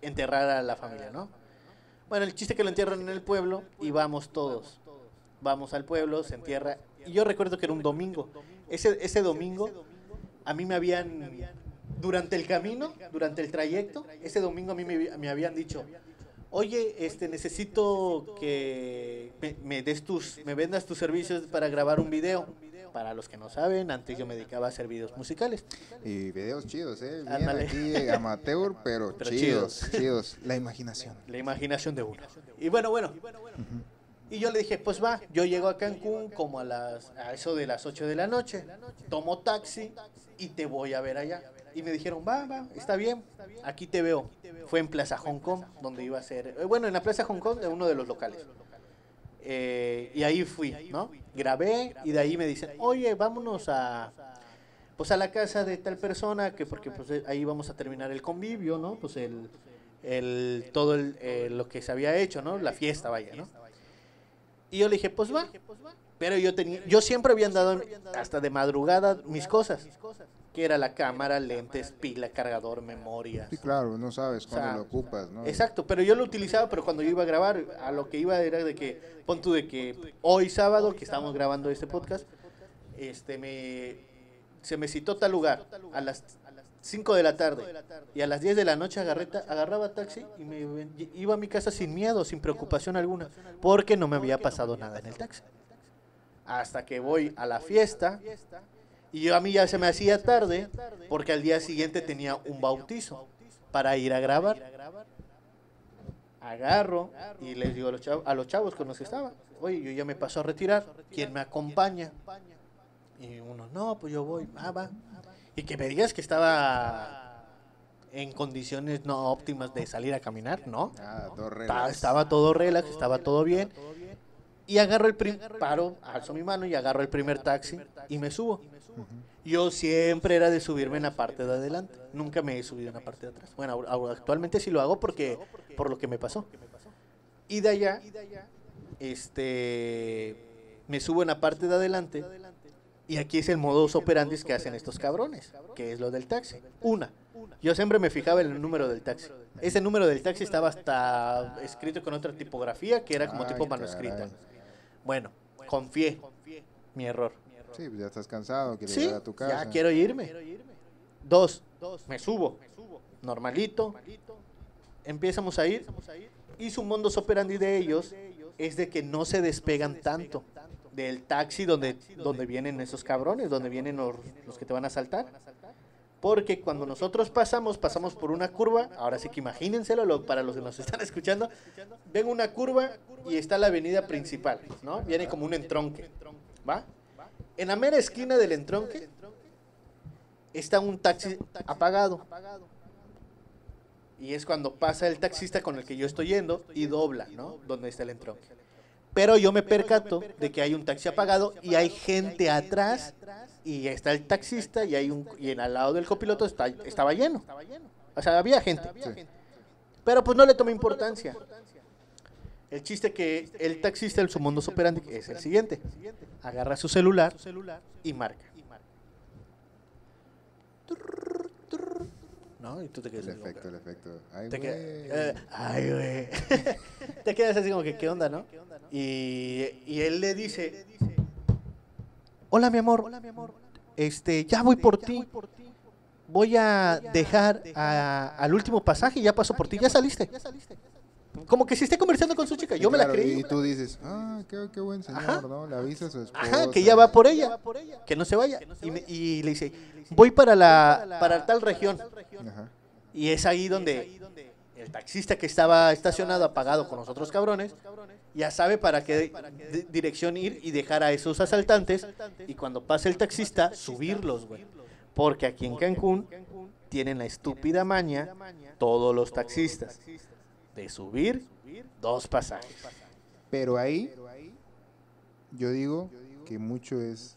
enterrar a la familia, ¿no? Bueno, el chiste que lo entierran en el pueblo y vamos todos. Vamos al pueblo, se entierra. Y yo recuerdo que era un domingo. Ese, ese domingo a mí me habían, durante el camino, durante el trayecto, ese domingo a mí me, me habían dicho, oye, este, necesito que me, des tus, me vendas tus servicios para grabar un video. Para los que no saben, antes yo me dedicaba a hacer videos musicales. Y videos chidos, ¿eh? Bien aquí amateur, pero, chidos, chidos, La imaginación. La imaginación de uno. Y bueno, bueno. Y yo le dije, pues va, yo llego a Cancún como a las a eso de las 8 de la noche, tomo taxi y te voy a ver allá. Y me dijeron, va, va, está bien, aquí te veo. Fue en Plaza Hong Kong, donde iba a ser, eh, bueno, en la Plaza Hong Kong de uno de los locales. Eh, y ahí fui, ¿no? Grabé y de ahí me dicen, oye, vámonos a, pues a la casa de tal persona, que porque pues eh, ahí vamos a terminar el convivio, ¿no? Pues el, el todo el, lo que se había hecho, ¿no? La fiesta, vaya, ¿no? Y yo le dije, pues va. Pero yo tenía, yo siempre había andado hasta de madrugada mis cosas que era la cámara, lentes, pila, cargador, memoria. Sí, claro, no sabes cuándo lo ocupas, ¿no? Exacto, pero yo lo utilizaba, pero cuando yo iba a grabar, a lo que iba era de que, pon tú de que hoy sábado, que estamos grabando este podcast, este me se me citó tal lugar a las 5 de la tarde y a las 10 de la noche agarré, agarraba taxi y me iba a mi casa sin miedo, sin preocupación alguna, porque no me había pasado nada en el taxi. Hasta que voy a la fiesta, y yo a mí ya se me hacía tarde porque al día siguiente tenía un bautizo para ir a grabar. Agarro y les digo a los chavos, a los chavos con los que estaba, oye, yo ya me paso a retirar, ¿quién me acompaña? Y uno, no, pues yo voy, ah, va. Y que me digas que estaba en condiciones no óptimas de salir a caminar, ¿no? Ah, todo relax. Estaba todo relax, estaba todo bien. Y agarro el primer, paro, alzo mi mano y agarro el primer taxi y me subo. Yo siempre era de subirme en la parte de adelante. Nunca me he subido en la parte de atrás. Bueno, actualmente sí lo hago porque por lo que me pasó. Y de allá, este, me subo en la parte de adelante. Y aquí es el modus operandi que hacen estos cabrones, que es lo del taxi. Una, yo siempre me fijaba en el número del taxi. Ese número del taxi estaba hasta escrito con otra tipografía que era como tipo manuscrita. Bueno, confié mi error. Sí, pues ya estás cansado, quieres ir a tu casa. Ya quiero irme. Dos, me subo. Normalito. Empezamos a ir. Y su mundo operandi de ellos es de que no se despegan tanto. del taxi donde, donde vienen esos cabrones, donde vienen los, los que te van a asaltar. Porque cuando nosotros pasamos, pasamos por una curva, ahora sí que imagínenselo para los que nos están escuchando, ven una curva y está la avenida principal, ¿no? Viene como un entronque, ¿va? En la mera esquina del entronque está un taxi apagado. Y es cuando pasa el taxista con el que yo estoy yendo y dobla, ¿no? Donde está el entronque. Pero yo me percato de que hay un taxi apagado y hay gente atrás y está el taxista y hay un y en al lado del copiloto está, estaba lleno. O sea, había gente. Pero pues no le tomé importancia. El chiste que el taxista, el su mundo operandi es el siguiente. Agarra su celular y marca. ¿No? Y tú te quedas El efecto, el efecto. Ay, te, güey. eh, ay, güey. te quedas así como que, ¿qué onda, no? Y, y él le dice, hola mi amor, este, ya voy por ti. Voy a dejar a- al último pasaje, ya pasó por ti, ya saliste. Como que si esté conversando con su chica, yo me la creí. Y tú dices, ah, qué, qué buen señor, Ajá. ¿no? Le avisa a su esposa. Ajá, que ya va por ella, que no se vaya. Y, me- y le dice, voy para la para tal región. Ajá. Y es ahí donde el taxista que estaba estacionado apagado con los otros cabrones ya sabe para qué di- dirección ir y dejar a esos asaltantes y cuando pase el taxista subirlos, güey. Porque aquí en Cancún tienen la estúpida maña todos los taxistas de subir dos pasajes. Pero ahí, yo digo que mucho es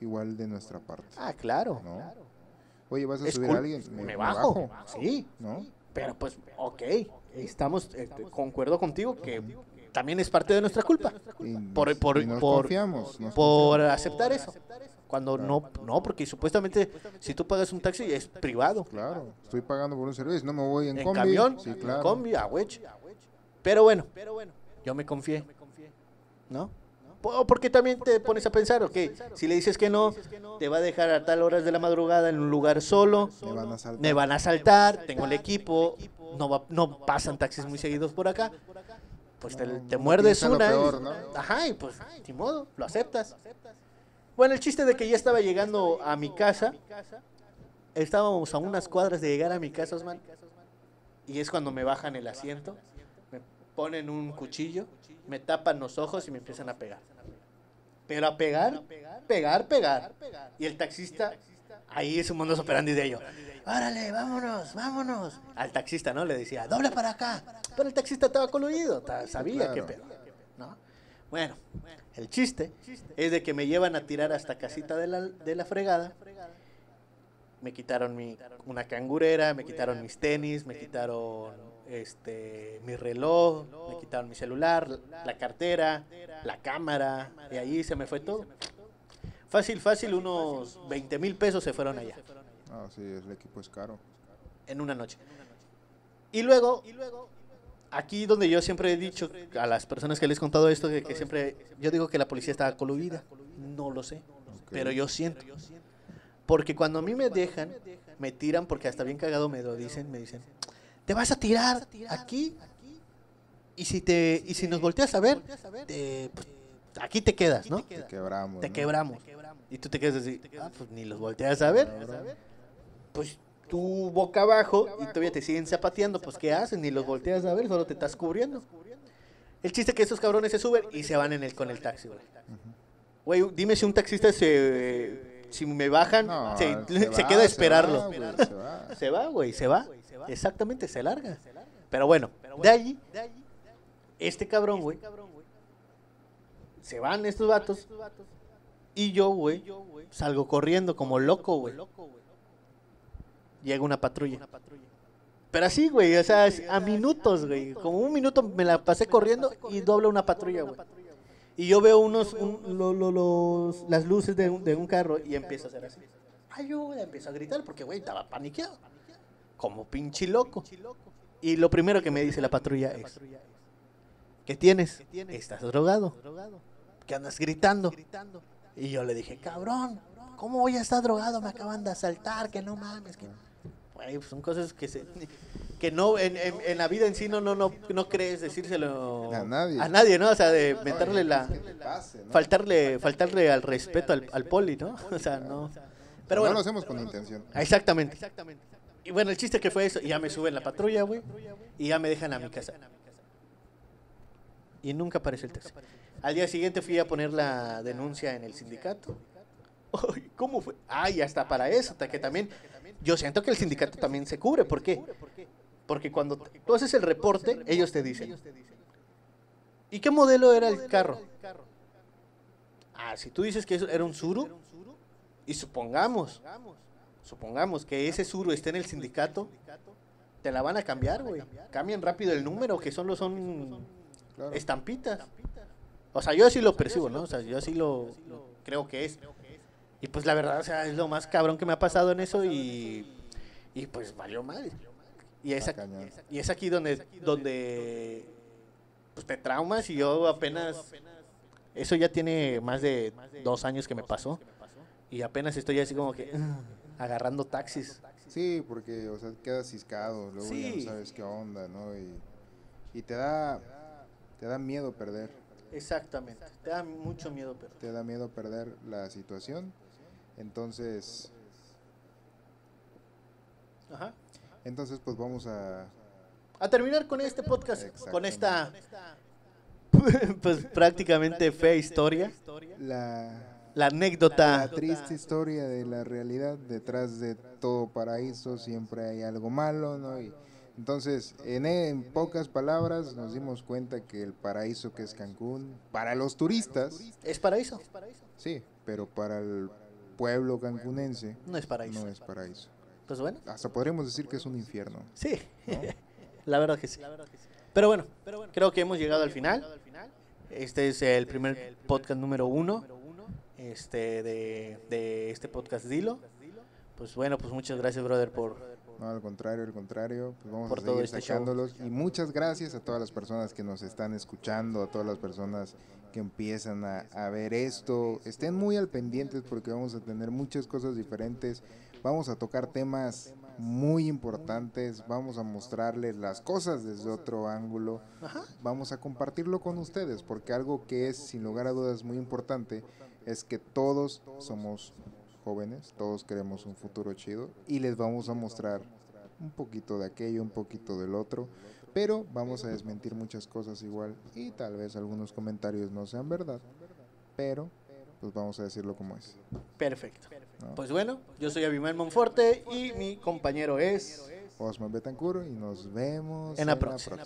igual de nuestra parte, Ah, claro. ¿no? Oye, ¿vas a Es subir a alguien? Me bajo. Sí, ¿No? pero pues, ok. Estamos, eh, concuerdo contigo que también es parte de nuestra culpa. Y Por- por- y nos por- confiamos. nos por confiamos. aceptar eso. Cuando no, no, porque supuestamente si tú pagas un taxi es privado. Claro, estoy pagando por un servicio, no me voy en, En combi. camión, Sí, en claro. combi, a. Pero bueno, yo me confié. ¿No? Po- Porque también te pones a pensar, ok, si le dices que no, te va a dejar a tal horas de la madrugada en un lugar solo, Me van a van asaltar, tengo el equipo, no, va- no pasan taxis muy seguidos por acá, pues te, te muerdes una. y- peor, ¿no? Ajá, y pues, ni modo, lo aceptas. Bueno, el chiste de que ya estaba llegando a mi casa, estábamos a unas cuadras de llegar a mi casa, Osman, y es cuando me bajan el asiento, me ponen un cuchillo, me tapan los ojos y me empiezan a pegar. Pero a pegar, pegar, pegar. Y el taxista, ahí es un mundo operandi de ello. Órale, vámonos, vámonos. Al taxista, ¿no? Le decía, dobla para acá. Pero el taxista estaba coludido, ta- sabía qué pedo. ¿No? Bueno, el chiste es de que me llevan a tirar hasta casita de la, de la fregada. Me quitaron mi, una cangurera, me quitaron mis tenis, me quitaron este mi reloj, me quitaron mi celular, la cartera, la cámara, y ahí se me fue todo. Fácil, fácil, unos 20 mil pesos se fueron allá Ah, sí, el equipo es caro. en una noche. Y luego, aquí donde yo siempre he dicho a las personas que les he contado esto, que, que siempre, yo digo que la policía está coludida. No lo sé, pero yo siento. Porque cuando a mí me dejan, me tiran, porque hasta bien cagado me lo dicen, me dicen, te vas a tirar aquí y si te y si nos volteas a ver, te- pues, aquí te quedas, ¿no? Te quebramos. Te ¿no? quebramos. Y tú te quedas así, ah, pues ni los volteas a ver. Pues tú boca abajo y todavía te siguen zapateando, pues ¿qué haces? Ni los volteas a ver, solo te estás cubriendo. El chiste es que esos cabrones se suben y se van en el con el taxi, güey. Güey, dime si un taxista se si me bajan, No, se, se se va, queda a se esperarlo. va, güey, se va. Se va, güey, se va. Exactamente, se larga. Pero bueno, de allí, este cabrón, güey, se van estos vatos y yo, güey, salgo corriendo como loco, güey. Llega una patrulla. Pero así, güey, o sea, a minutos, güey. Como un minuto me la pasé corriendo y dobla una patrulla, güey. Y yo veo unos, un- lo- lo- los, las luces de un, de un carro y empiezo a hacer así. Ayuda, empiezo a gritar porque, güey, estaba paniqueado. Como pinche loco. Y lo primero que me dice la patrulla es, ¿qué tienes? ¿Estás drogado? ¿Qué andas gritando? Y yo le dije, cabrón, ¿cómo voy a estar drogado? Me acaban de asaltar, que no mames. Que... Güey, pues son cosas que se... que no en, en, la vida en sí no no no no crees decírselo a nadie. a nadie no o sea de meterle la faltarle faltarle al respeto al, al, poli no o sea no. Pero bueno, no lo hacemos con intención. Exactamente. Y bueno el chiste que fue eso y ya me suben la patrulla güey y ya me dejan a mi casa. Y nunca aparece el taxi. Al día siguiente fui a poner la denuncia en el sindicato. ¿Cómo fue? Ay, hasta para eso, que también yo siento que el sindicato también se cubre. ¿Por qué? Porque cuando tú haces el reporte, ellos te dicen, ¿y qué modelo era el carro? Ah, si tú dices que era un Suru, y supongamos, supongamos que ese Suru esté en el sindicato, te la van a cambiar, güey. Cambian rápido el número, que solo son estampitas. O sea, yo así lo percibo, ¿no? O sea, yo así lo creo que es. Y pues la verdad, o sea, es lo más cabrón que me ha pasado en eso y, y pues valió mal. Y es, aquí, y es aquí donde, donde pues te traumas y yo apenas, eso ya tiene más de dos años que me pasó y apenas estoy así como que agarrando taxis. Sí, porque, o sea, quedas ciscado, luego ya no sabes qué onda, ¿no? Y, y te da, te da miedo perder. Exactamente, te da mucho miedo perder. Te da miedo perder la situación entonces, Ajá. entonces pues vamos a... A terminar con este podcast, con esta pues prácticamente fe historia. La, la anécdota. La triste historia de la realidad. Detrás de todo paraíso siempre hay algo malo, ¿no? Y entonces, en, en, pocas palabras, nos dimos cuenta que el paraíso que es Cancún, para los turistas... Es paraíso. Sí, pero para el pueblo cancunense no es paraíso. No es paraíso. Pues bueno. Hasta podríamos decir que es un infierno. Sí, la, verdad que sí. Pero bueno, creo que hemos llegado al final. Este es el primer podcast número uno este, de, de este podcast Dilo. Pues bueno, pues muchas gracias, brother, por, no, al contrario, al contrario, pues vamos a seguir este sacándolos. Y muchas gracias a todas las personas que nos están escuchando, a todas las personas que empiezan a, a, ver esto. Estén muy al pendientes porque vamos a tener muchas cosas diferentes. Vamos a tocar temas muy importantes. Vamos a mostrarles las cosas desde otro ángulo. Vamos a compartirlo con ustedes porque algo que es sin lugar a dudas muy importante es que todos somos jóvenes, todos queremos un futuro chido y les vamos a mostrar un poquito de aquello, un poquito del otro, pero vamos a desmentir muchas cosas igual y tal vez algunos comentarios no sean verdad, pero pues vamos a decirlo como es. Perfecto. Pues bueno, yo soy Abimael Monforte y mi compañero es Osman Betancur y nos vemos en la próxima.